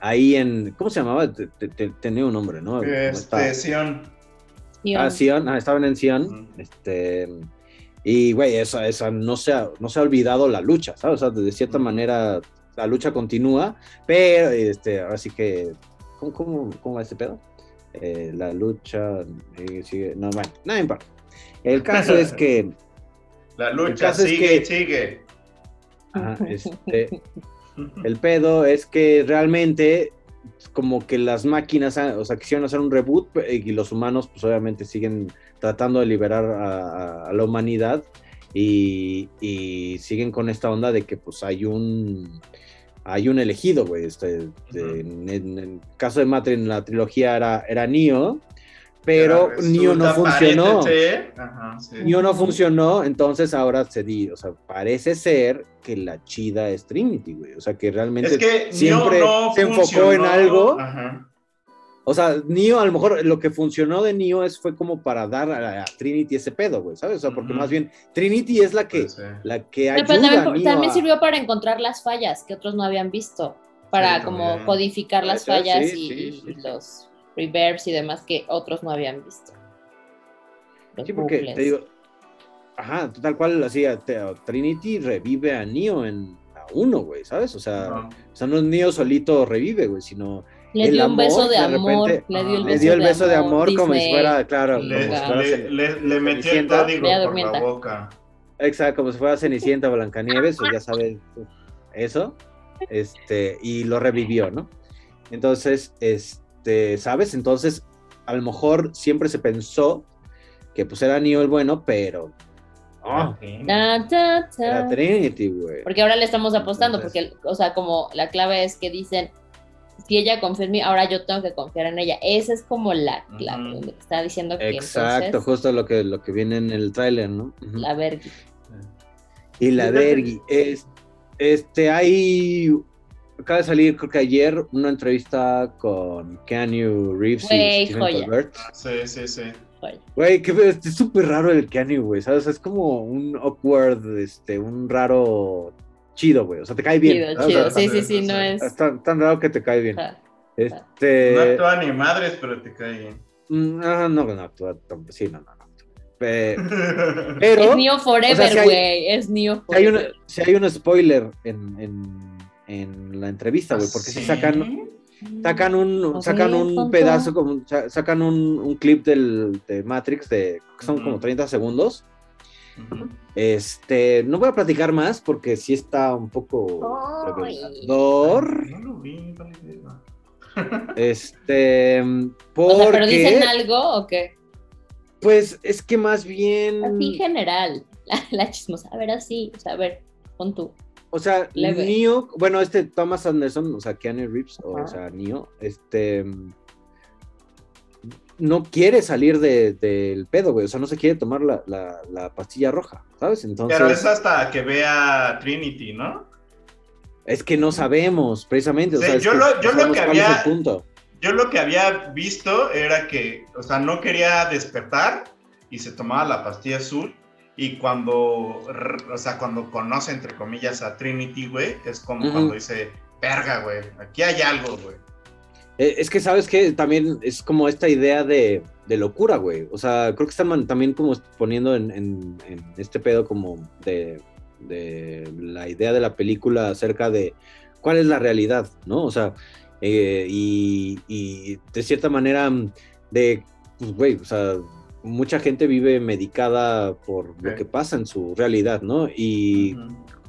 ahí en, ¿cómo se llamaba? Te- te- te- tenía un nombre, ¿no? Este, Sion. Ah, Sion, ah, estaban en Sion, este, y güey, esa, esa no se ha, no se ha olvidado la lucha, ¿sabes? O sea, de cierta manera la lucha continúa, pero, este, ahora sí que, ¿cómo, cómo, cómo va este pedo? Eh, la lucha eh, sigue, no, bueno, no importa. El caso es que, La lucha es sigue, que- sigue. ajá, este, el pedo es que realmente como que las máquinas, ah, o sea, quisieron hacer un reboot y los humanos pues obviamente siguen tratando de liberar a, la humanidad y, y siguen con esta onda de que pues hay un hay un elegido, güey. Este, en, en el caso de Matrix en la trilogía era, era Neo, pero Neo no funcionó. Ajá, sí. Neo no funcionó, entonces ahora se di, o sea, parece ser que la chida es Trinity, güey. O sea, que realmente Es que siempre no se enfocó funcionó. en algo. Ajá. O sea, Neo, a lo mejor lo que funcionó de Neo es fue como para dar a, a Trinity ese pedo, güey, ¿sabes? O sea, porque más bien Trinity es la que, la que Pero también, a Neo también a- sirvió para encontrar las fallas que otros no habían visto, para Sí, como también. codificar las fallas sí, y, sí, sí, y los reverbs y demás que otros no habían visto. Los Sí, porque bucles. te digo, ajá, tal cual así, a- te- a Trinity revive a Neo en la 1, güey, ¿sabes? O sea, o sea, no es Neo solito revive, güey, sino Le dio un amor, beso de amor, repente, le dio el le beso dio el de beso de amor, como si fuera, claro, Le, como si fuera le- Cen- le- le metió el código por la boca. Exacto, como si fuera Cenicienta o Blancanieves, o ya sabes, eso, este, y lo revivió, ¿no? Entonces, este, ¿sabes? Entonces, a lo mejor siempre se pensó que pues era Neo el bueno, pero... ah, Ta, ta, ta. era Trinity, güey. Porque ahora le estamos apostando, porque, o sea, como la clave es que dicen, si ella confía en mí, ahora yo tengo que confiar en ella. Esa es como la clave, donde está diciendo que Exacto, entonces justo lo que, lo que viene en el tráiler, ¿no? La verga. Y la vergui. Es, este, hay. Acaba de salir, creo que ayer, una entrevista con Keanu Reeves Güey, y Steven joya. Colbert. Sí, sí, sí. Güey, que es súper raro el Keanu, güey, ¿sabes? Es como un awkward, este, un raro chido, güey. O sea, te cae bien. Chido, chido. O sea, Sí, sí, sí, no es. Es tan, tan raro que te cae bien. Este. No actúa ni madres, pero te cae bien. mm, ah, no, no actúa. Sí, no, no, no. Pe- Pero. es Neo o Forever, sea, si hay- güey. Es Neo si hay, Forever. una- si hay un spoiler en, en, en la entrevista, güey, porque si sacan, sacan un, sacan un pedazo, como, sa- sacan un, un clip del, de Matrix de, que son como 30 segundos. Este, no voy a platicar más porque sí está un poco revelador. No lo vi. Este, O sea, pero porque, dicen algo o qué? pues es que más bien, Así en general. La, la chismosa. A ver, así. O sea, a ver, pon tú. O sea, Leve. Neo, bueno, este Thomas Anderson, o sea, Keanu Reeves, o, sea, Neo, este no quiere salir de- del pedo, güey. O sea, no se quiere tomar la, la- la pastilla roja, ¿sabes? Entonces, Pero es hasta que vea Trinity, ¿no? es que no sabemos, precisamente. O Sí, sea, yo lo- yo no lo que cuál es había- el punto. Yo lo que había visto era que, o sea, no quería despertar y se tomaba la pastilla azul. Y cuando, o sea, cuando conoce, entre comillas, a Trinity, güey, es como cuando dice, verga, güey, aquí hay algo, güey. Eh, es que, ¿sabes que También es como esta idea de, de locura, güey. O sea, creo que están también como poniendo en, en- en este pedo como de, de la idea de la película acerca de cuál es la realidad, ¿no? O sea, eh, y, y de cierta manera mm, de, pues, güey, o sea, mucha gente vive medicada por lo que pasa en su realidad, ¿no? Y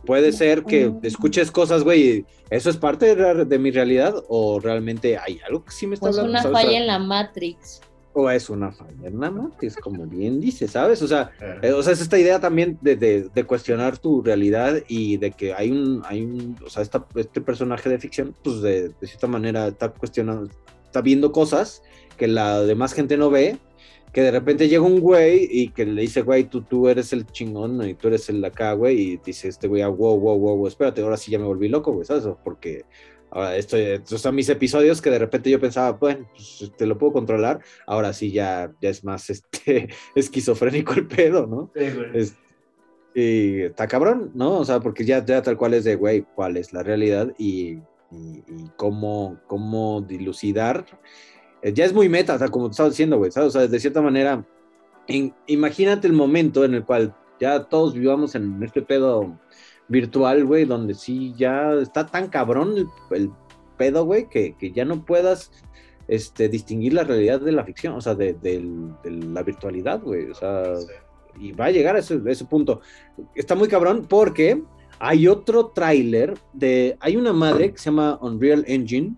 puede ser que escuches cosas, güey, ¿eso es parte de, mi realidad o realmente hay algo que sí me está Pues hablando? una ¿sabes? O falla en la Matrix. o es una falla en la matriz, como bien dice, ¿sabes? O sea, eh, o sea, es esta idea también de, de- de cuestionar tu realidad y de que hay un, hay un, o sea, esta- este personaje de ficción, pues de, de cierta manera está cuestionando, está viendo cosas que la demás gente no ve, que de repente llega un güey y que le dice, güey, tú, tú eres el chingón y tú eres el acá, güey, y dice este güey, ah, wow, wow, wow, espérate, ahora sí ya me volví loco, güey, ¿sabes? Porque ahora estoy, o sea, mis episodios que de repente yo pensaba, bueno, pues te lo puedo controlar, ahora sí ya, ya es más este, esquizofrénico el pedo, ¿no? Sí, güey. Y está cabrón, ¿no? O sea, porque ya, ya tal cual es de, güey, cuál es la realidad y, y- y cómo, cómo dilucidar. Eh, Ya es muy meta, o sea, como te estaba diciendo, güey, ¿sabes? O sea, de cierta manera, en- imagínate el momento en el cual ya todos vivamos en este pedo virtual, güey, donde sí ya está tan cabrón el, el pedo, güey, que, que ya no puedas este, distinguir la realidad de la ficción, o sea, de, del- de la virtualidad, güey, o sea, y va a llegar a ese, a ese punto. Está muy cabrón porque hay otro tráiler de, hay una madre que se llama Unreal Engine,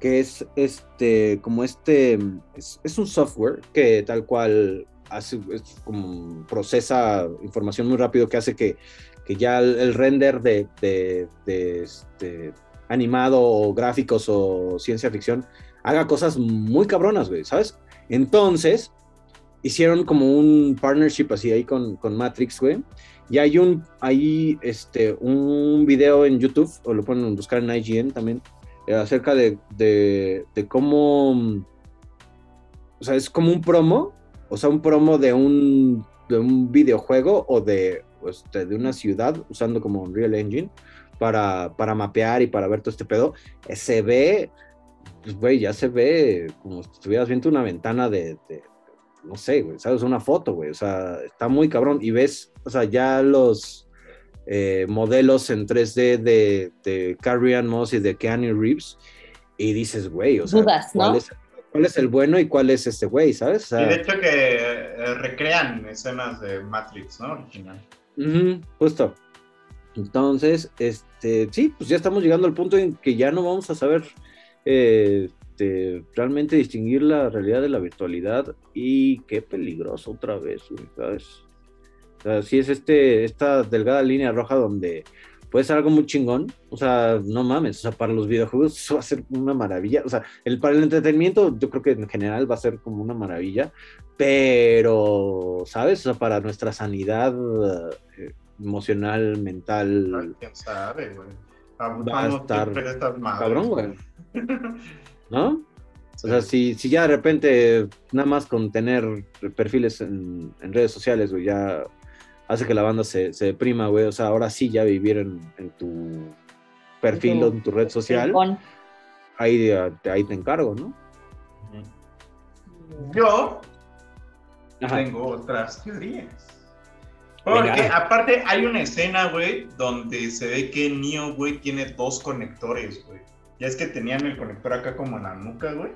que es este, como este, es, un software que tal cual hace, como procesa información muy rápido que hace que, que ya el, render de, de, este, animado o gráficos o ciencia ficción haga cosas muy cabronas, güey, ¿sabes? Entonces, hicieron como un partnership así ahí con, con Matrix, güey. Y hay un, hay este, un video en YouTube, o lo pueden buscar en IGN también, acerca de, de, cómo, o sea, es como un promo, o sea, un promo de un, de un videojuego o de, este, de una ciudad usando como Unreal Engine para, para mapear y para ver todo este pedo. Eh, se ve, pues, güey, ya se ve como si estuvieras viendo una ventana de, de- no sé, güey, ¿sabes? Una foto, güey, o sea, está muy cabrón y ves, o sea, ya los eh, modelos en 3D de, de Carrie Ann Moss y de Keanu Reeves y dices, güey, o sea, Dudas, ¿no? ¿cuál, es, cuál es el bueno y cuál es este güey, ¿sabes? O sea, Y de hecho que eh, recrean escenas de Matrix, ¿no? Original. Justo. Entonces, este, sí, pues ya estamos llegando al punto en que ya no vamos a saber eh, este, realmente distinguir la realidad de la virtualidad y qué peligroso otra vez, ¿sabes? O sea, sí es este, esta delgada línea roja donde puede ser algo muy chingón, o sea, no mames, o sea, para los videojuegos eso va a ser una maravilla, o sea, el, para el entretenimiento yo creo que en general va a ser como una maravilla, pero, ¿sabes? O sea, para nuestra sanidad eh, emocional, mental, ¿Quién sabe, güey? va a estar cabrón, güey. ¿No? O sea, si, si ya de repente nada más con tener perfiles en, en redes sociales, güey, ya hace que la banda se, se deprima, güey. O sea, ahora sí ya vivir en, en tu perfil En tu o en tu red social, ahí, ahí te encargo, ¿no? Yo Ajá. tengo otras teorías. Porque Venga. aparte hay una escena, güey, donde se ve que Neo, güey, tiene dos conectores, güey. Ya es que tenían el conector acá como en la nuca, güey.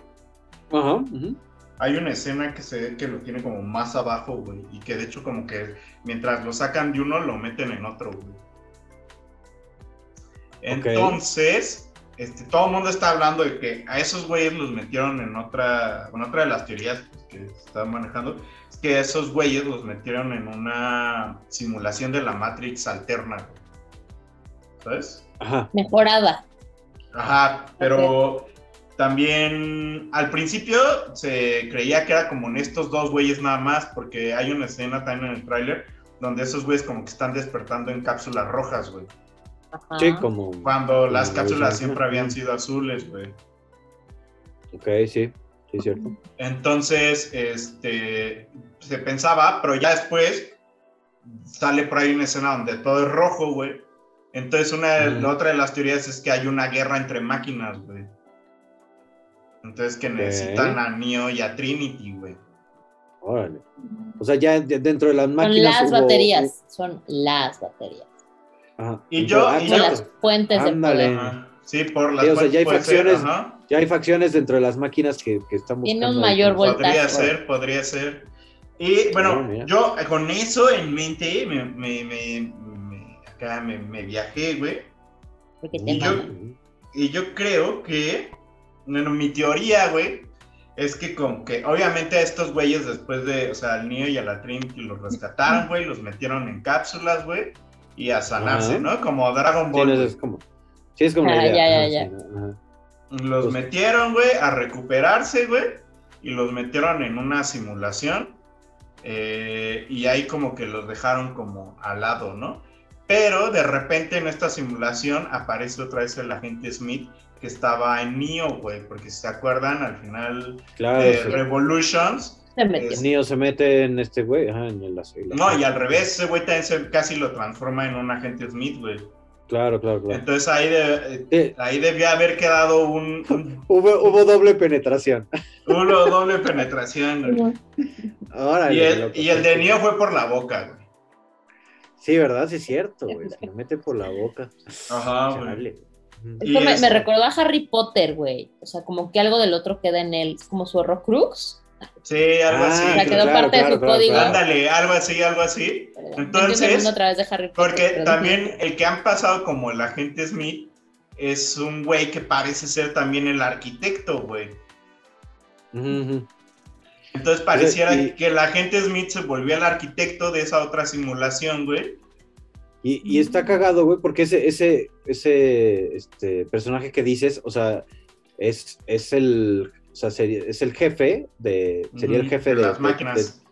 Ajá. ujú. Hay una escena que se ve que lo tiene como más abajo, güey. Y que de hecho como que mientras lo sacan de uno, lo meten en otro, güey. Entonces, este, todo el mundo está hablando de que a esos güeyes los metieron en otra, en otra de las teorías pues, que se están manejando. Es que a esos güeyes los metieron en una simulación de la Matrix alterna, güey. ¿Sabes? Ajá. Mejorada. Ajá, pero también al principio se creía que era como en estos dos güeyes nada más, porque hay una escena también en el tráiler donde esos güeyes como que están despertando en cápsulas rojas, güey. Sí, como. Cuando las cápsulas siempre habían sido azules, güey. Ok, sí, sí, es cierto. Entonces, este, se pensaba, pero ya después sale por ahí una escena donde todo es rojo, güey. Entonces, una, de- Ujú. la otra de las teorías es que hay una guerra entre máquinas, güey. Entonces, que necesitan a Neo y a Trinity, güey. Órale. O sea, ya de- dentro de las Son máquinas. las hubo- baterías. Son las baterías. Ajá. Y yo- Ah, y Son yo- las fuentes de Ándale. poder. Ajá. Sí, por las Sí, o sea, ya hay ser, facciones, ya hay facciones dentro de las máquinas que, que están buscando. Tiene un mayor voltaje. Podría ser, podría ser. Y bueno, yo eh, con eso en mente, me, me, me- me- acá me, me viajé, güey. Y y yo creo que, bueno, mi teoría, güey, es que con que, obviamente a estos güeyes después de, o sea, al Neo y a la Trinity los rescataron, güey, los metieron en cápsulas, güey, y a sanarse, Ajá. ¿no? Como Dragon Sí, Ball. no, güey. es como. Sí, es como. Ah, idea, ya, ya, ya. sí. Los metieron, güey, a recuperarse, güey, y los metieron en una simulación, eh, y ahí como que los dejaron como al lado, ¿no? Pero de repente en esta simulación aparece otra vez el agente Smith que estaba en Neo, güey, porque si se acuerdan, al final Claro, de sí. Revolutions, Se es- Neo se mete en este güey, ajá, en el en la- no, y al revés, ese güey también se- casi lo transforma en un agente Smith, güey. Claro, claro, claro. Entonces ahí, de- ahí debió haber quedado un, un, hubo, hubo doble penetración. uno doble penetración, güey. Órale, Y el, loco. y el de Neo fue por la boca, güey. Sí, ¿verdad? Sí, es cierto, güey. Se le mete por la boca. Ajá, güey. Esto me, eso. me recordó a Harry Potter, güey. O sea, como que algo del otro queda en él. Como su Horrocrux. Sí, algo Ah, así. O sea, quedó parte de su código. Ándale, algo así, algo así. Entonces, Entonces, otra vez de Harry Potter. porque pero- también el que han pasado como el agente Smith es un güey que parece ser también el arquitecto, güey. Entonces pareciera que el agente Smith se volvió el arquitecto de esa otra simulación, güey. Y, y está cagado, güey, porque ese, ese, ese este, personaje que dices, o sea, es, es el. O sea, sería- es el jefe de. Sería el jefe de de. las de- máquinas. de-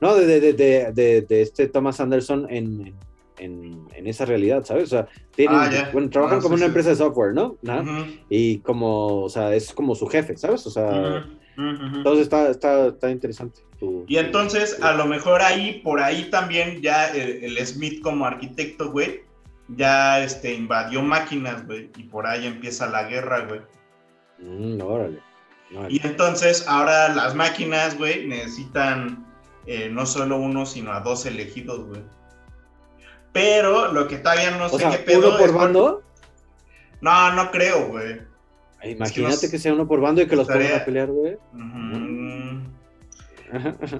no, de, de, de, de, de- de este Thomas Anderson en, en, en esa realidad, ¿sabes? O sea, tienen, Ah, bueno, trabajan Ah, como sí, una sí. empresa de software, ¿no? Ujú, Y como, o sea, es como su jefe, ¿sabes? O sea, entonces está, está, está interesante. tu- Y entonces, a lo mejor ahí, por ahí también, ya el, el Smith como arquitecto, güey, ya este, invadió máquinas, güey, y por ahí empieza la guerra, güey. Mm, órale. órale. Y entonces, ahora las máquinas, güey, necesitan eh, no solo uno, sino a dos elegidos, güey. Pero lo que todavía no o sé sea, qué pedo uno por es bando. No, no creo, güey. Imagínate que sea uno por bando y que los estaría- pongan a pelear, güey.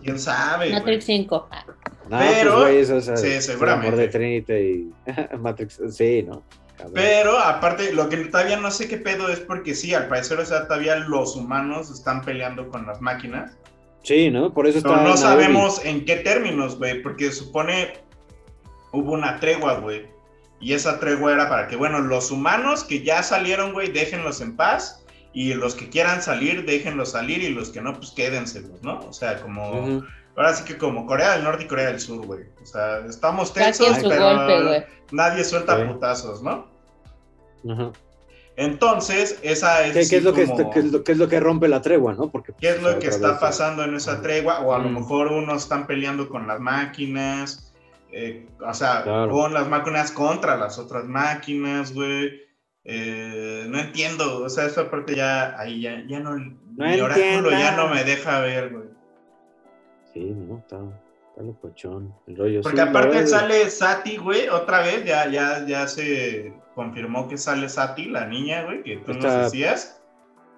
¿Quién sabe, güey? Matrix 5. Ah, No, Pero- pues, güey, eso, o sea, sí, el amor de Trinity y Matrix, sí, ¿no? Cabrón. Pero aparte, lo que todavía no sé qué pedo es porque sí, al parecer, o sea, todavía los humanos están peleando con las máquinas. Sí, ¿no? Por eso está. Pero no Naomi. sabemos en qué términos, güey, porque supone hubo una tregua, güey. Y esa tregua era para que, bueno, los humanos que ya salieron, güey, déjenlos en paz. Y los que quieran salir, déjenlos salir. Y los que no, pues quédenselos, ¿no? O sea, como. Ahora sí que como Corea del Norte y Corea del Sur, güey. O sea, estamos tensos, pero golpe, güey. nadie suelta Sí. putazos, ¿no? Ajá. Entonces, esa es. ¿Qué, sí qué es lo que, como- qué, es lo, qué es lo que rompe la tregua, no? Porque, ¿Qué es lo pues, que está pasando en esa tregua? O a lo mejor unos están peleando con las máquinas, eh, o sea, Claro. con las máquinas contra las otras máquinas, güey. Eh, no entiendo, o sea, esa parte ya, ahí ya, ya no, mi oráculo ya no me deja ver, güey. Sí, no, está, está locochón. El rollo. Porque sí, aparte sale Sati, güey, otra vez, ya, ya, ya se confirmó que sale Sati, la niña, güey, que tú Está- nos decías.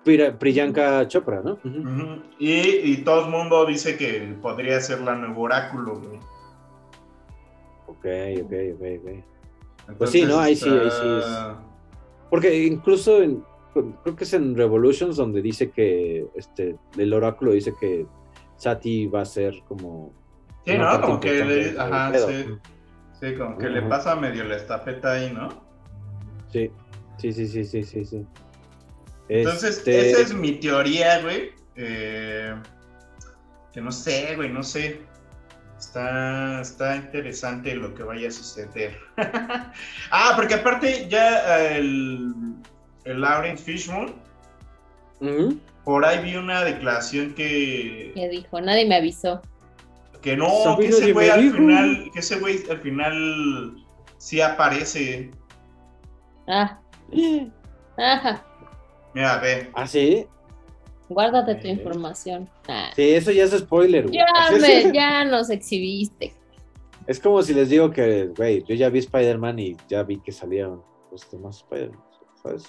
Pri- Priyanka Chopra, ¿no? Y, y todo el mundo dice que podría ser la nuevo oráculo, güey. Ok, ok, ok, ok. Pues sí, ¿no? Ahí sí, ahí sí es. está- Porque incluso en, creo que es en Revolutions donde dice que este el oráculo dice que Sati va a ser como Sí, ¿no? Como que le, ajá, sí. Sí, como que le pasa medio la estafeta ahí, ¿no? Sí, sí, sí, sí, sí, sí, sí. Entonces, Este, esa es mi teoría, güey. Eh, que no sé, güey, no sé. Está, está interesante lo que vaya a suceder. ah, porque aparte ya eh, el, el Lawrence Fishburne, por ahí vi una declaración que, ¿Qué dijo? Nadie me avisó. que no, Sabino que ese güey al final, que ese güey al final sí aparece. Ah. Ajá. Mira, ve. ¿Ah, sí? Guárdate tu Eh. información. Ah. Sí, eso ya es spoiler, güey. Ya, me, ya nos exhibiste. Es como si les digo que, güey, yo ya vi Spider-Man y ya vi que salieron los demás Spider-Man. ¿sabes?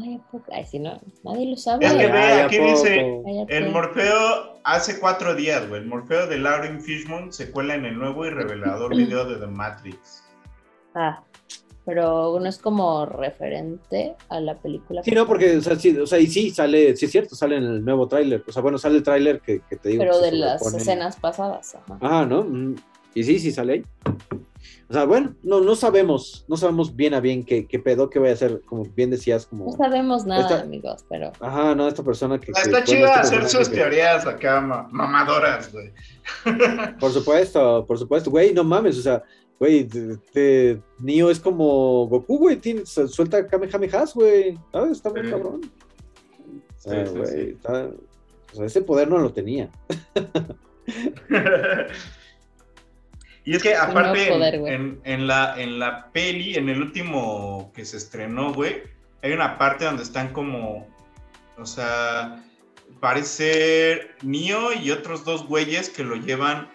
Ay, ay, si no, nadie lo sabe. Es que Ay, ve, ¿a aquí dice, Cállate. el Morfeo hace cuatro días, güey. El Morfeo de Lauren Fishburne se cuela en el nuevo y revelador video de The Matrix. Ah, pero no es como referente a la película. Sí, no, porque, o sea, sí, o sea, y sí sale, sí es cierto, sale en el nuevo tráiler. O sea, bueno, sale el tráiler que, que te digo. Pero que de las escenas pasadas. Ajá. Ah, ¿no? Mm, Y sí, sí sale ahí. O sea, bueno, no, no sabemos, no sabemos bien a bien qué, qué pedo, qué voy a hacer, como bien decías, como... No sabemos nada, Esta- amigos, pero Ajá, no, esta persona que... que- Está bueno, chido este hacer sus que- teorías acá ma- mamadoras, güey. Por supuesto, por supuesto, güey, no mames, o sea, güey, Neo es como Goku, güey, tiene- suelta Kamehamehas, güey, ¿sabes? Está muy cabrón. Sí, sí, güey, sí. está- o sea, ese poder no lo tenía. Y es que aparte poder, en, güey. en- en la, en la peli, en el último que se estrenó, güey, hay una parte donde están como, o sea, parece Neo y otros dos güeyes que lo llevan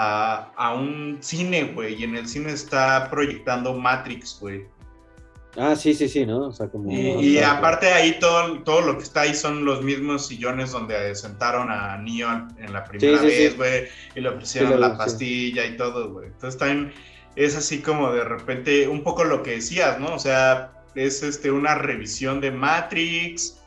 a, a un cine, güey, y en el cine está proyectando Matrix, güey. Ah, sí, sí, sí, ¿no? O sea, como... Y, y aparte ahí todo, todo lo que está ahí son los mismos sillones donde sentaron a Neo en la primera Sí, sí, sí. vez, güey, y le ofrecieron la sí. pastilla y todo, güey. Entonces también es así como de repente un poco lo que decías, ¿no? O sea, es este una revisión de Matrix.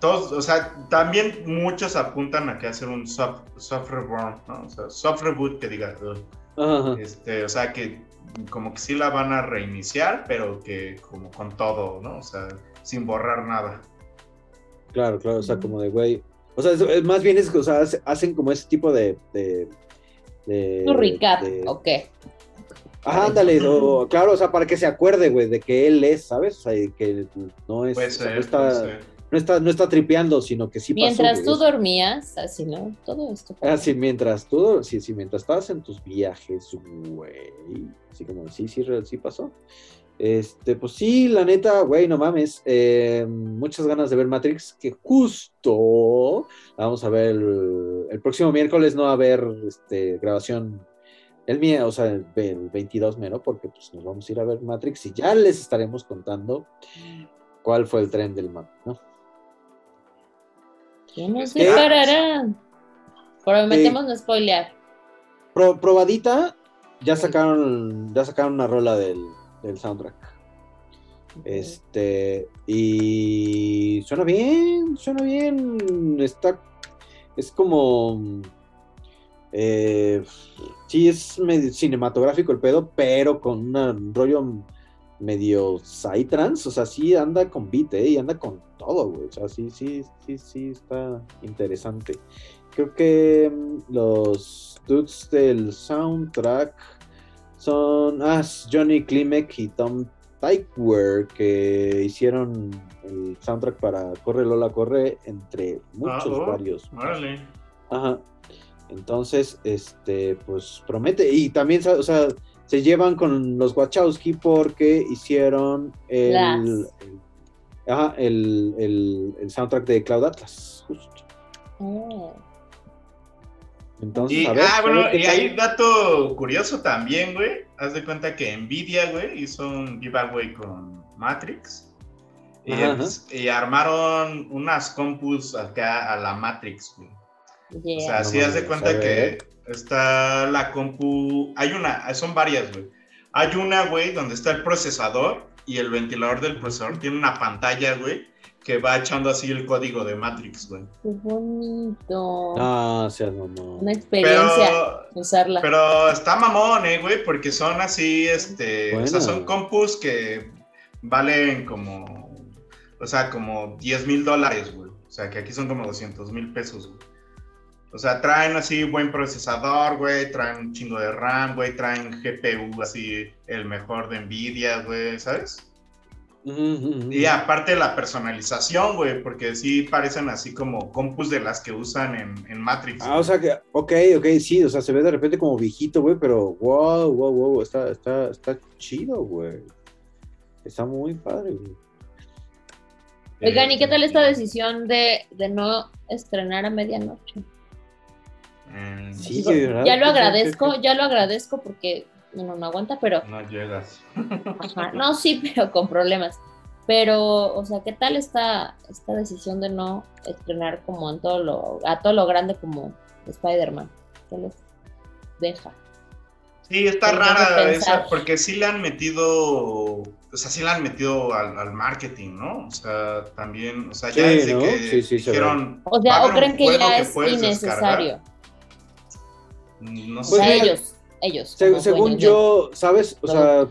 Todos, o sea, también muchos apuntan a que hacer un soft, soft reborn, ¿no? O sea, soft reboot que diga, "Ugh". Ajá, ajá. este, o sea, que como que sí la van a reiniciar, pero que como con todo, ¿no? O sea, sin borrar nada. Claro, claro, o sea, como de, güey. O sea, es- más bien es que, o sea, hace- hacen como ese tipo de. de, de- tu recap, de- ¿o qué? Ajá, ándale, o- claro, o sea, para que se acuerde, güey, de que él es, ¿sabes? O sea, que no es. Puede o sea, no, está, puede ser. No, está, no está tripeando, sino que sí pasó. Mientras güey. tú dormías, así, ¿no? Todo esto. Ah, sí, mientras tú, sí, sí, mientras estabas en tus viajes, güey. Así como, sí, sí, sí pasó. Este, pues sí, la neta, güey, no mames. eh, muchas ganas de ver Matrix, que justo la vamos a ver el, el próximo miércoles, no va a haber este, grabación el mío, o sea, el, el 22 mero, porque pues nos vamos a ir a ver Matrix y ya les estaremos contando cuál fue el tren del mapa, ¿no? ¿Quién nos ¿Qué? separará? Prometemos no spoilear. Pro- probadita, ya sacaron, ya sacaron una rola del, del soundtrack. Este, y suena bien, suena bien. Está, es como, eh, sí, es medio cinematográfico el pedo, pero con un rollo medio psytrance, o sea, sí anda con beat, ¿eh? Y anda con todo, güey. O sea, sí, sí, sí, sí, está interesante. Creo que mm, los dudes del soundtrack son ah, Johnny Klimek y Tom Tykwer que hicieron el soundtrack para Corre Lola Corre entre muchos Ah, oh, varios. Órale. Ajá. Entonces, este, pues promete. Y también, o sea, se llevan con los Wachowski porque hicieron el, el- ajá, el, el- el soundtrack de Cloud Atlas, justo. Oh. Entonces, Y, a ver, ah, bueno, y hay dato curioso también, güey. Haz de cuenta que Nvidia, güey, hizo un giveaway con Matrix. Y, Ajá, pues, y armaron unas compus acá a la Matrix, güey. O sea, No sí haz de cuenta que está la compu. Hay una, son varias, güey. Hay una, güey, donde está el procesador y el ventilador del procesador tiene una pantalla, güey, que va echando así el código de Matrix, güey. Qué bonito. Ah, seas mamón. Una experiencia Pero, usarla. pero está mamón, eh, güey, porque son así, este, o sea, Bueno. son compus que valen como, o sea, como 10 mil dólares, güey. O sea, que aquí son como 200 mil pesos, güey. O sea, traen así buen procesador, güey, traen un chingo de RAM, güey, traen GPU así el mejor de Nvidia, güey, ¿sabes? Y aparte la personalización, güey, porque sí parecen así como compus de las que usan en, en Matrix. Ah, o sea que, ok, ok, sí, o sea, se ve de repente como viejito, güey, pero wow, wow, wow, está, está, está chido, güey. Está muy padre, güey. Oigan, ¿y qué tal esta decisión de, de no estrenar a medianoche? Mm, Sí, ya lo ¿Qué- qué- agradezco, ya lo agradezco porque uno no aguanta, pero No llegas. Ajá, no, sí, pero con problemas. Pero, o sea, ¿qué tal esta, esta decisión de no estrenar como en todo lo, a todo lo grande como Spider-Man? ¿Qué les deja? Sí, está rara esa, porque sí le han metido, o sea, sí le han metido al, al marketing, ¿no? O sea, también, o sea, ya Sí, desde ¿no? que Sí, sí, se dijeron, O "Va sea, o creen que ya es puedes descargar", innecesario. No O sé. sea, Pues, ellos, ellos. Se- según de- yo, ¿sabes? O sea,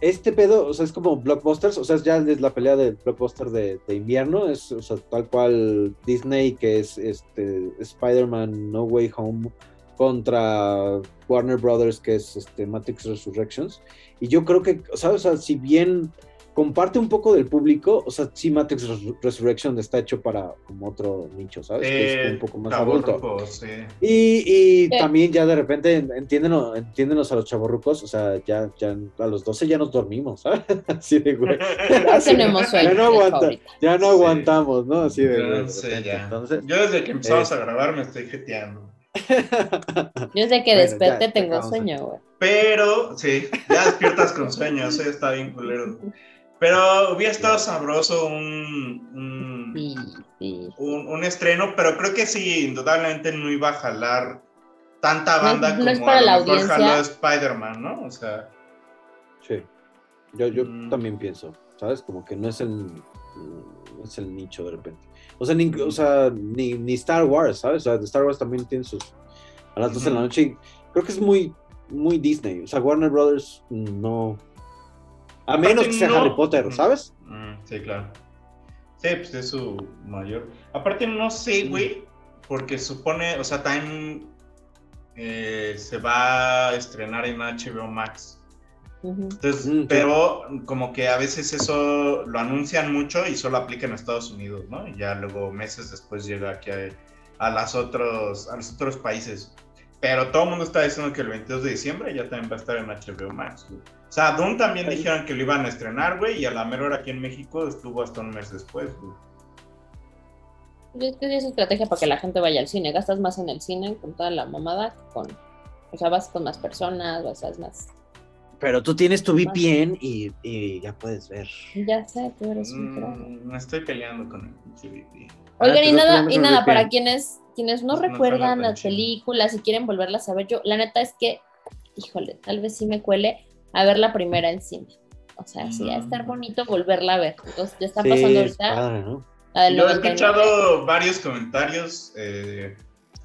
este pedo, o sea, es como blockbusters, o sea, es ya es la pelea del blockbuster de, de invierno, es o sea, tal cual Disney, que es este Spider-Man No Way Home, contra Warner Brothers, que es este Matrix Resurrections. Y yo creo que, ¿sabes? O sea, si bien comparte un poco del público, o sea, sí Matrix Res- Resurrection está hecho para como otro nicho, ¿sabes? que es Eh, un poco más adulto. sí. Y, y Sí. también ya de repente entiéndenos, entiéndenos a los chavorrucos, o sea, ya, ya a los 12 ya nos dormimos, ¿sabes? Así de güey. Ya tenemos sueño, ya no, aguanta, ya no Sí. aguantamos, ¿no? Así de, Yo güey, no de sé, ya. Entonces, Yo desde que empezamos Es- a grabar me estoy jeteando. Yo desde que Bueno, desperté ya, tengo sueño, güey. Pero, sí, ya despiertas con sueño, eso ya está bien culero. Pero hubiera estado sabroso un, un, Sí, sí. un, un estreno, pero creo que sí, indudablemente no iba a jalar tanta No banda no como es para a lo la mejor audiencia. jaló Spider-Man, ¿no? O sea, sí, yo, yo Mm. también pienso, ¿sabes? Como que no es el, no es el nicho de repente. O sea, ni, o sea, ni, ni Star Wars, ¿sabes? O sea, Star Wars también tiene sus... A las 12 de la noche, y creo que es muy, muy Disney. O sea, Warner Brothers no... A Aparte, menos que sea no- Harry Potter, Ujú. ¿sabes? mm, sí, claro. Sí, pues es su mayor. Aparte, no Mm. sé, güey, porque supone, o sea, también eh, se va a estrenar en HBO Max. Entonces, Mm, sí. pero como que a veces eso lo anuncian mucho y solo aplica en Estados Unidos, ¿no? Y ya luego meses después llega aquí a, a las otros, a los otros países. Pero todo el mundo está diciendo que el 22 de diciembre ya también va a estar en HBO Max, güey. O sea, Doom también dijeron que lo iban a estrenar, güey, y a la mera hora aquí en México estuvo hasta un mes después, güey. Es que es estrategia para que la gente vaya al cine. Gastas más en el cine con toda la mamada que con. O sea, vas con más personas, vas a más. Pero tú tienes tu VPN y, y ya puedes ver. Ya sé, tú eres un pro. Mm, me estoy peleando con el pinche VP. Oigan, Ah, y nada, no y nada, VPN. para quienes, quienes no recuerdan las películas y quieren volverlas a ver, yo, la neta es que, híjole, tal vez sí me cuele a ver la primera en cine. O sea, sí, va a estar Mm. bonito volverla a ver. Entonces, ya está Sí, pasando es ahorita padre, ¿no? la del Yo he 99. escuchado varios comentarios eh,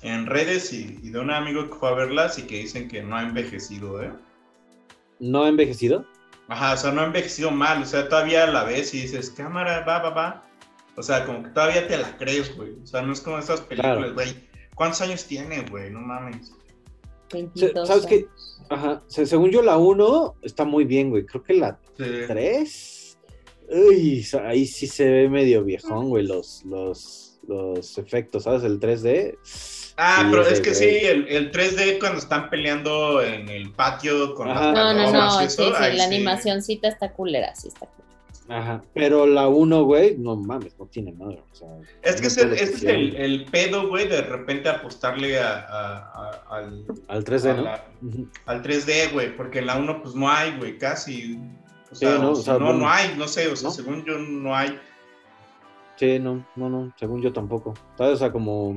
en redes y, y de un amigo que fue a verlas y que dicen que no ha envejecido, ¿eh? ¿No ha envejecido? Ajá, o sea, no ha envejecido mal, o sea, todavía la ves y dices, cámara, va, va, va. O sea, como que todavía te la crees, güey. O sea, no es como esas películas, Claro. güey. ¿Cuántos años tiene, güey? No mames. 22 ¿Sabes qué? años. Ajá. se- según yo, la 1 está muy bien, güey. Creo que la Sí. 3. Uy, ahí sí se ve medio viejón, güey, los, los, los efectos, ¿sabes? El 3D. Ah, Sí, pero es que sí, el, el 3D cuando están peleando en el patio con Ajá. las No, no, no, y sí, sí, ahí la sí. animacioncita está culera, sí está culera. Ajá. Pero la 1, güey, no mames, no tiene madre. O sea, Es que ese, todo ese es el, el pedo, güey, de repente apostarle a, a- a- al, Al 3D, a ¿no? la- Ujú. al 3D, güey, porque en la 1 pues no hay, güey, casi. O Sí, sea, no, o sea, no, bueno, no hay, no sé, o sea, ¿no? según yo no hay. Sí, no, no, no, según yo tampoco. ¿Sabes? O sea, como.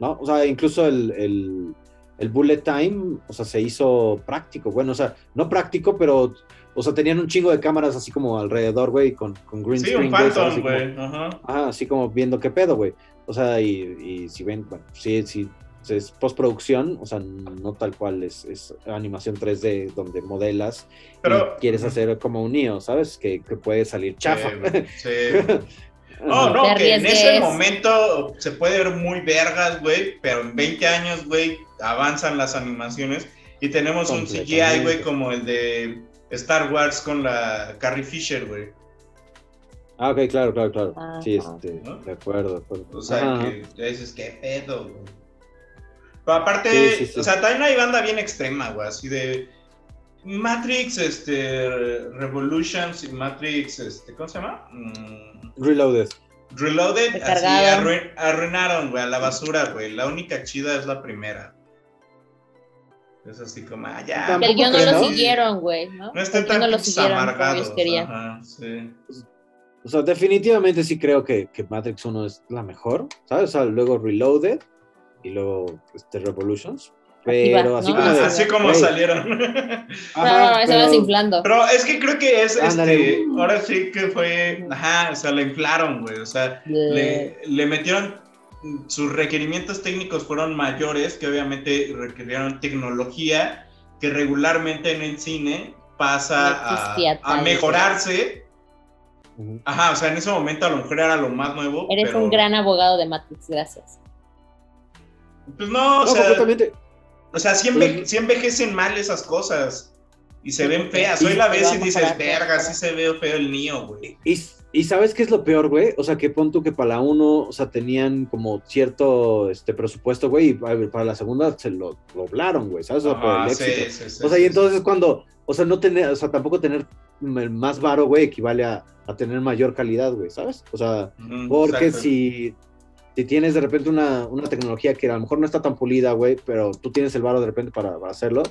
No, o sea, incluso el, el, el bullet time, o sea, se hizo práctico. Bueno, o sea, no práctico, pero. O sea, tenían un chingo de cámaras así como alrededor, güey, con, con green Sí, screen. un güey, ¿sabes? Phantom, güey. Ajá. Ajá, así como viendo qué pedo, güey. O sea, y, y si ven, bueno, sí, sí, es postproducción, o sea, no tal cual es, es animación 3D donde modelas Pero- y quieres hacer como un Neo, ¿sabes? Que, que puede salir chafa. Sí, güey, sí. No, Ajá. no, Te que en ese momento se puede ver muy vergas, güey, pero en 20 años, güey, avanzan las animaciones y tenemos un CGI, güey, como el de Star Wars con la Carrie Fisher, güey. Ah, ok, claro, claro, claro. Ajá. Sí, este, ¿No? de acuerdo, de acuerdo. O sea, Ajá. que ya dices, qué pedo, güey. Pero aparte, Sí, sí, sí. o sea, también hay banda bien extrema, güey, así de Matrix, este, Revolutions y Matrix, este, ¿cómo se llama? Mm, Reloaded. Reloaded, así Recargado. arrui- arruinaron, güey, a la basura, güey. La única chida es la primera. Es así como, ah, ya. Que el guion no lo ¿no? siguieron, güey, ¿no? No estén tan no lo siguieron como amargados. ellos querían. Ajá, sí. O sea, definitivamente sí creo que, que Matrix 1 es la mejor, ¿sabes? O sea, luego Reloaded y luego este, Revolutions. Pero va, así ¿no? como de, Así como güey, salieron. ajá, no, se pero- va desinflando. Pero es que creo que es, este, ahora sí que fue, ajá, o sea, le inflaron, güey, o sea, le, le metieron, sus requerimientos técnicos fueron mayores, que obviamente requirieron tecnología, que regularmente en el cine pasa No a, a mejorarse. Ajá, o sea, en ese momento a lo mejor era lo más nuevo. Eres pero, un gran abogado de Matrix, gracias. Pues no, o No, sea, completamente. o sea sí, enve- sí envejecen mal esas cosas. Y se ven feas. Y- Hoy la ves y dices, verga, sí se ve feo el niño, güey. Y, y sabes qué es lo peor, güey? O sea, que pon tú que para la uno, o sea, tenían como cierto este presupuesto, güey, y para la segunda se lo doblaron, güey, ¿sabes? O sea, por Ajá, el sí, éxito. sí, sí, o sea, y entonces cuando, o sea, no tener, o sea, tampoco tener más varo, güey, equivale a, a tener mayor calidad, güey, ¿sabes? O sea, porque exacto. si, si tienes de repente una, una tecnología que a lo mejor no está tan pulida, güey, pero tú tienes el varo de repente para, para hacerlo,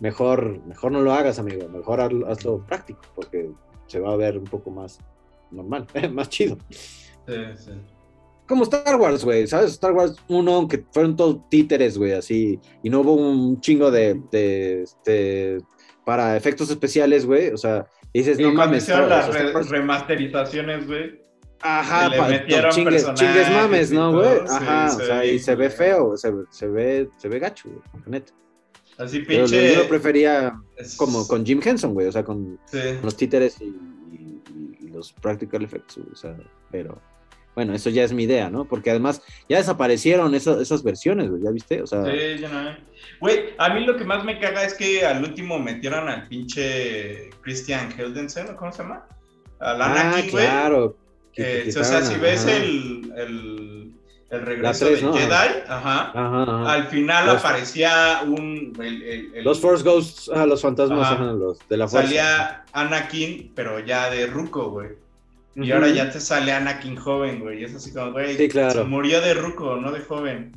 mejor, mejor no lo hagas, amigo, mejor hazlo, hazlo práctico, porque se va a ver un poco más normal, más chido. Sí, sí. Como Star Wars, güey, ¿sabes? Star Wars 1, aunque fueron todos títeres, güey, así, y no hubo un chingo de, de, este, para efectos especiales, güey, o sea, dices, Y no mames, hicieron las re- remasterizaciones, güey. Ajá, le metieron chingues, chingues mames, ¿no, güey? sí, Ajá, se o sea, y se ve feo, se, se ve, se ve gacho, güey, neta. Así Pero pinche. yo lo prefería como con Jim Henson, güey, o sea, con Sí. los títeres y los practical effects, o sea, pero bueno, eso ya es mi idea, ¿no? Porque además ya desaparecieron esas, esas versiones, güey, ¿ya viste? O sea, Sí, yo no. Güey, a mí lo que más me caga es que al último metieron al pinche Christian Heldensen, ¿o ¿cómo se llama? Al ah, Anakin, güey. claro. que- Eh, o sea, si ves el, el, el regreso tres, de ¿no? Jedi, Ajá. ajá, Ajá, ajá. al final Los- aparecía un. el- el- el- Los Force Ghosts, ah, los fantasmas, Ajá. ajá, los de la fuerza. Salía Anakin, pero ya de Ruco, güey. Y ahora ya te sale Anakin joven, güey. Y es así como, güey, Sí, claro. se murió de Ruco, no de joven.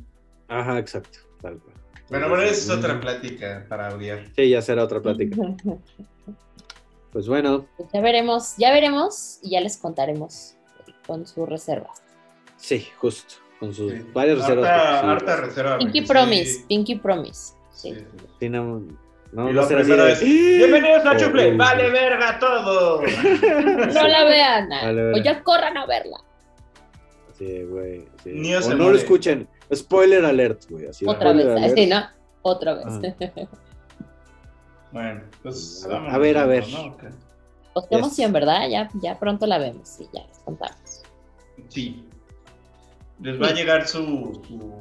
Ajá, exacto, tal cual. Bueno, bueno, esa es otra plática para odiar. Sí, ya será otra plática. Pues bueno, Pues ya veremos, ya veremos y ya les contaremos con sus reservas. sí, justo. Con sus Sí. varias reservas. Harta, porque sí, harta reserva. Pinky Promise, sí, Pinky Promise. Sí. sí, sí. sí, no, no, Y no la será así primera de- es, bienvenidos a Oh, Chuple, oh, vale sí. verga todo. No la vean, Vale, o ya corran a verla. Sí, güey. sí. Niño O se no muere. lo escuchen. Spoiler alert, güey. Así, Otra vez, alert. así, ¿no? Otra vez. Ah. Bueno, pues A ver, a ver. ¿no? Ok. Pues qué Yes. emoción, ¿verdad? Ya, ya pronto la vemos y ya les contamos. Sí. Les va a llegar su, su,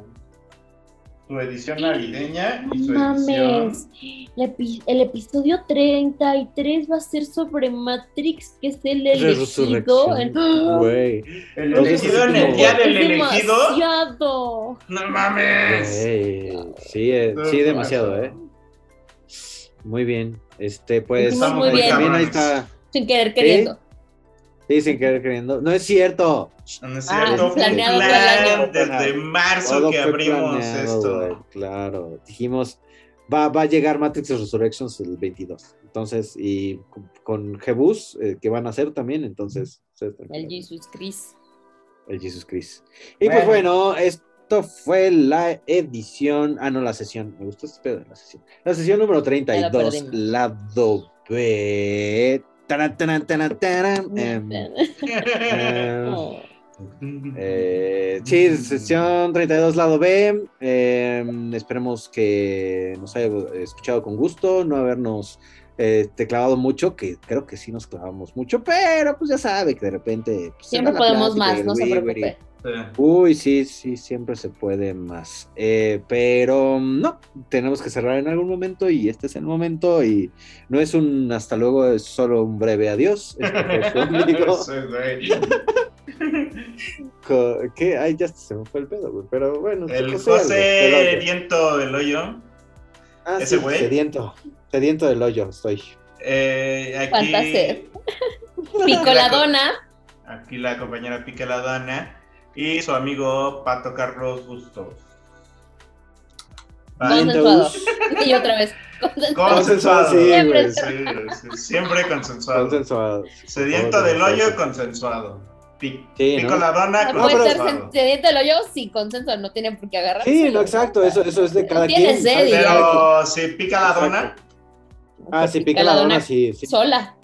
su edición navideña y su Mames, edición. el, epi- el episodio 33 va a ser sobre Matrix, que es el elegido. ¡Ah! Güey. El elegido en el día del Es elegido. demasiado. ¡No mames! Sí, eh, sí, demasiado, ¿eh? Muy bien. Este, pues. Muy bien. También ahí está. Sin querer queriendo. Sí, sin querer queriendo. No es cierto. No es Ah, cierto, fue un planeado plan desde marzo Todo que abrimos planeado, esto. Claro. Dijimos, va, va a llegar Matrix Resurrections el 22. Entonces, y con- Jebus, eh, que van a hacer también, entonces. El. Jesus Christ. El Jesus Christ. Y pues bueno, esto fue la edición. Ah, no, la sesión. Me gustó este pedo de la sesión. La sesión número 32, perdimos. lado B. Taran, taran, taran, taran. Oh. eh, sí, sesión 32, lado B. Em, esperemos que nos haya escuchado con gusto, no habernos eh, te clavado mucho, que creo que sí nos clavamos mucho, pero pues ya sabe que de repente. pues, Siempre podemos más, no se preocupe. Uy, sí, sí, siempre se puede más. Eh, pero no, tenemos que cerrar en algún momento y este es el momento y no es un hasta luego, es solo un breve adiós. Este. Sí, ¿Qué? Ay, ya se me fue el pedo, güey. Pero bueno, El José José del hoyo. Diento del Hoyo. Ah, ese sí, güey. Sediento. Sediento del hoyo, estoy. Eh, aquí, Falta hacer. Picoladona. aquí la compañera Pique la Dana y su amigo Pato Carlos Bustos. Consensuado. Y otra vez. Consensuado. Consensuado. Sí, Siempre. güey. Sí, sí, siempre consensuado. Consensuado. Sediento del hoyo, consensuado. consensuado. Pi- Sí, pico ¿no? la dona No puede ser consensuado. sediento el hoyo sin consenso, no tienen por qué agarrarse. Sí, no, exacto, eso, eso es de cada Tiene quien. sed. Pero si pica la Exacto. dona, Ah, sí, pica la dona, sí, sí. Sola.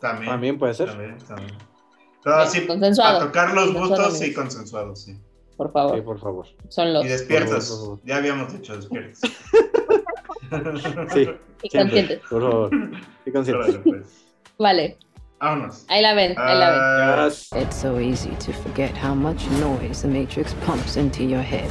también. También puede ser. También, también. Pero Bien, sí, consensuado. para tocar los Consensuado, gustos, sí, amigos. consensuados, sí. Por favor. Sí, por favor. Son los Y despiertos. Por favor, por Ya habíamos dicho despiertos. Sí, y conscientes. por favor. Sí, conscientes. Pues. Vale. Vámonos. Ahí la ven, ahí la ven. Ah, It's so easy to forget how much noise the Matrix pumps into your head.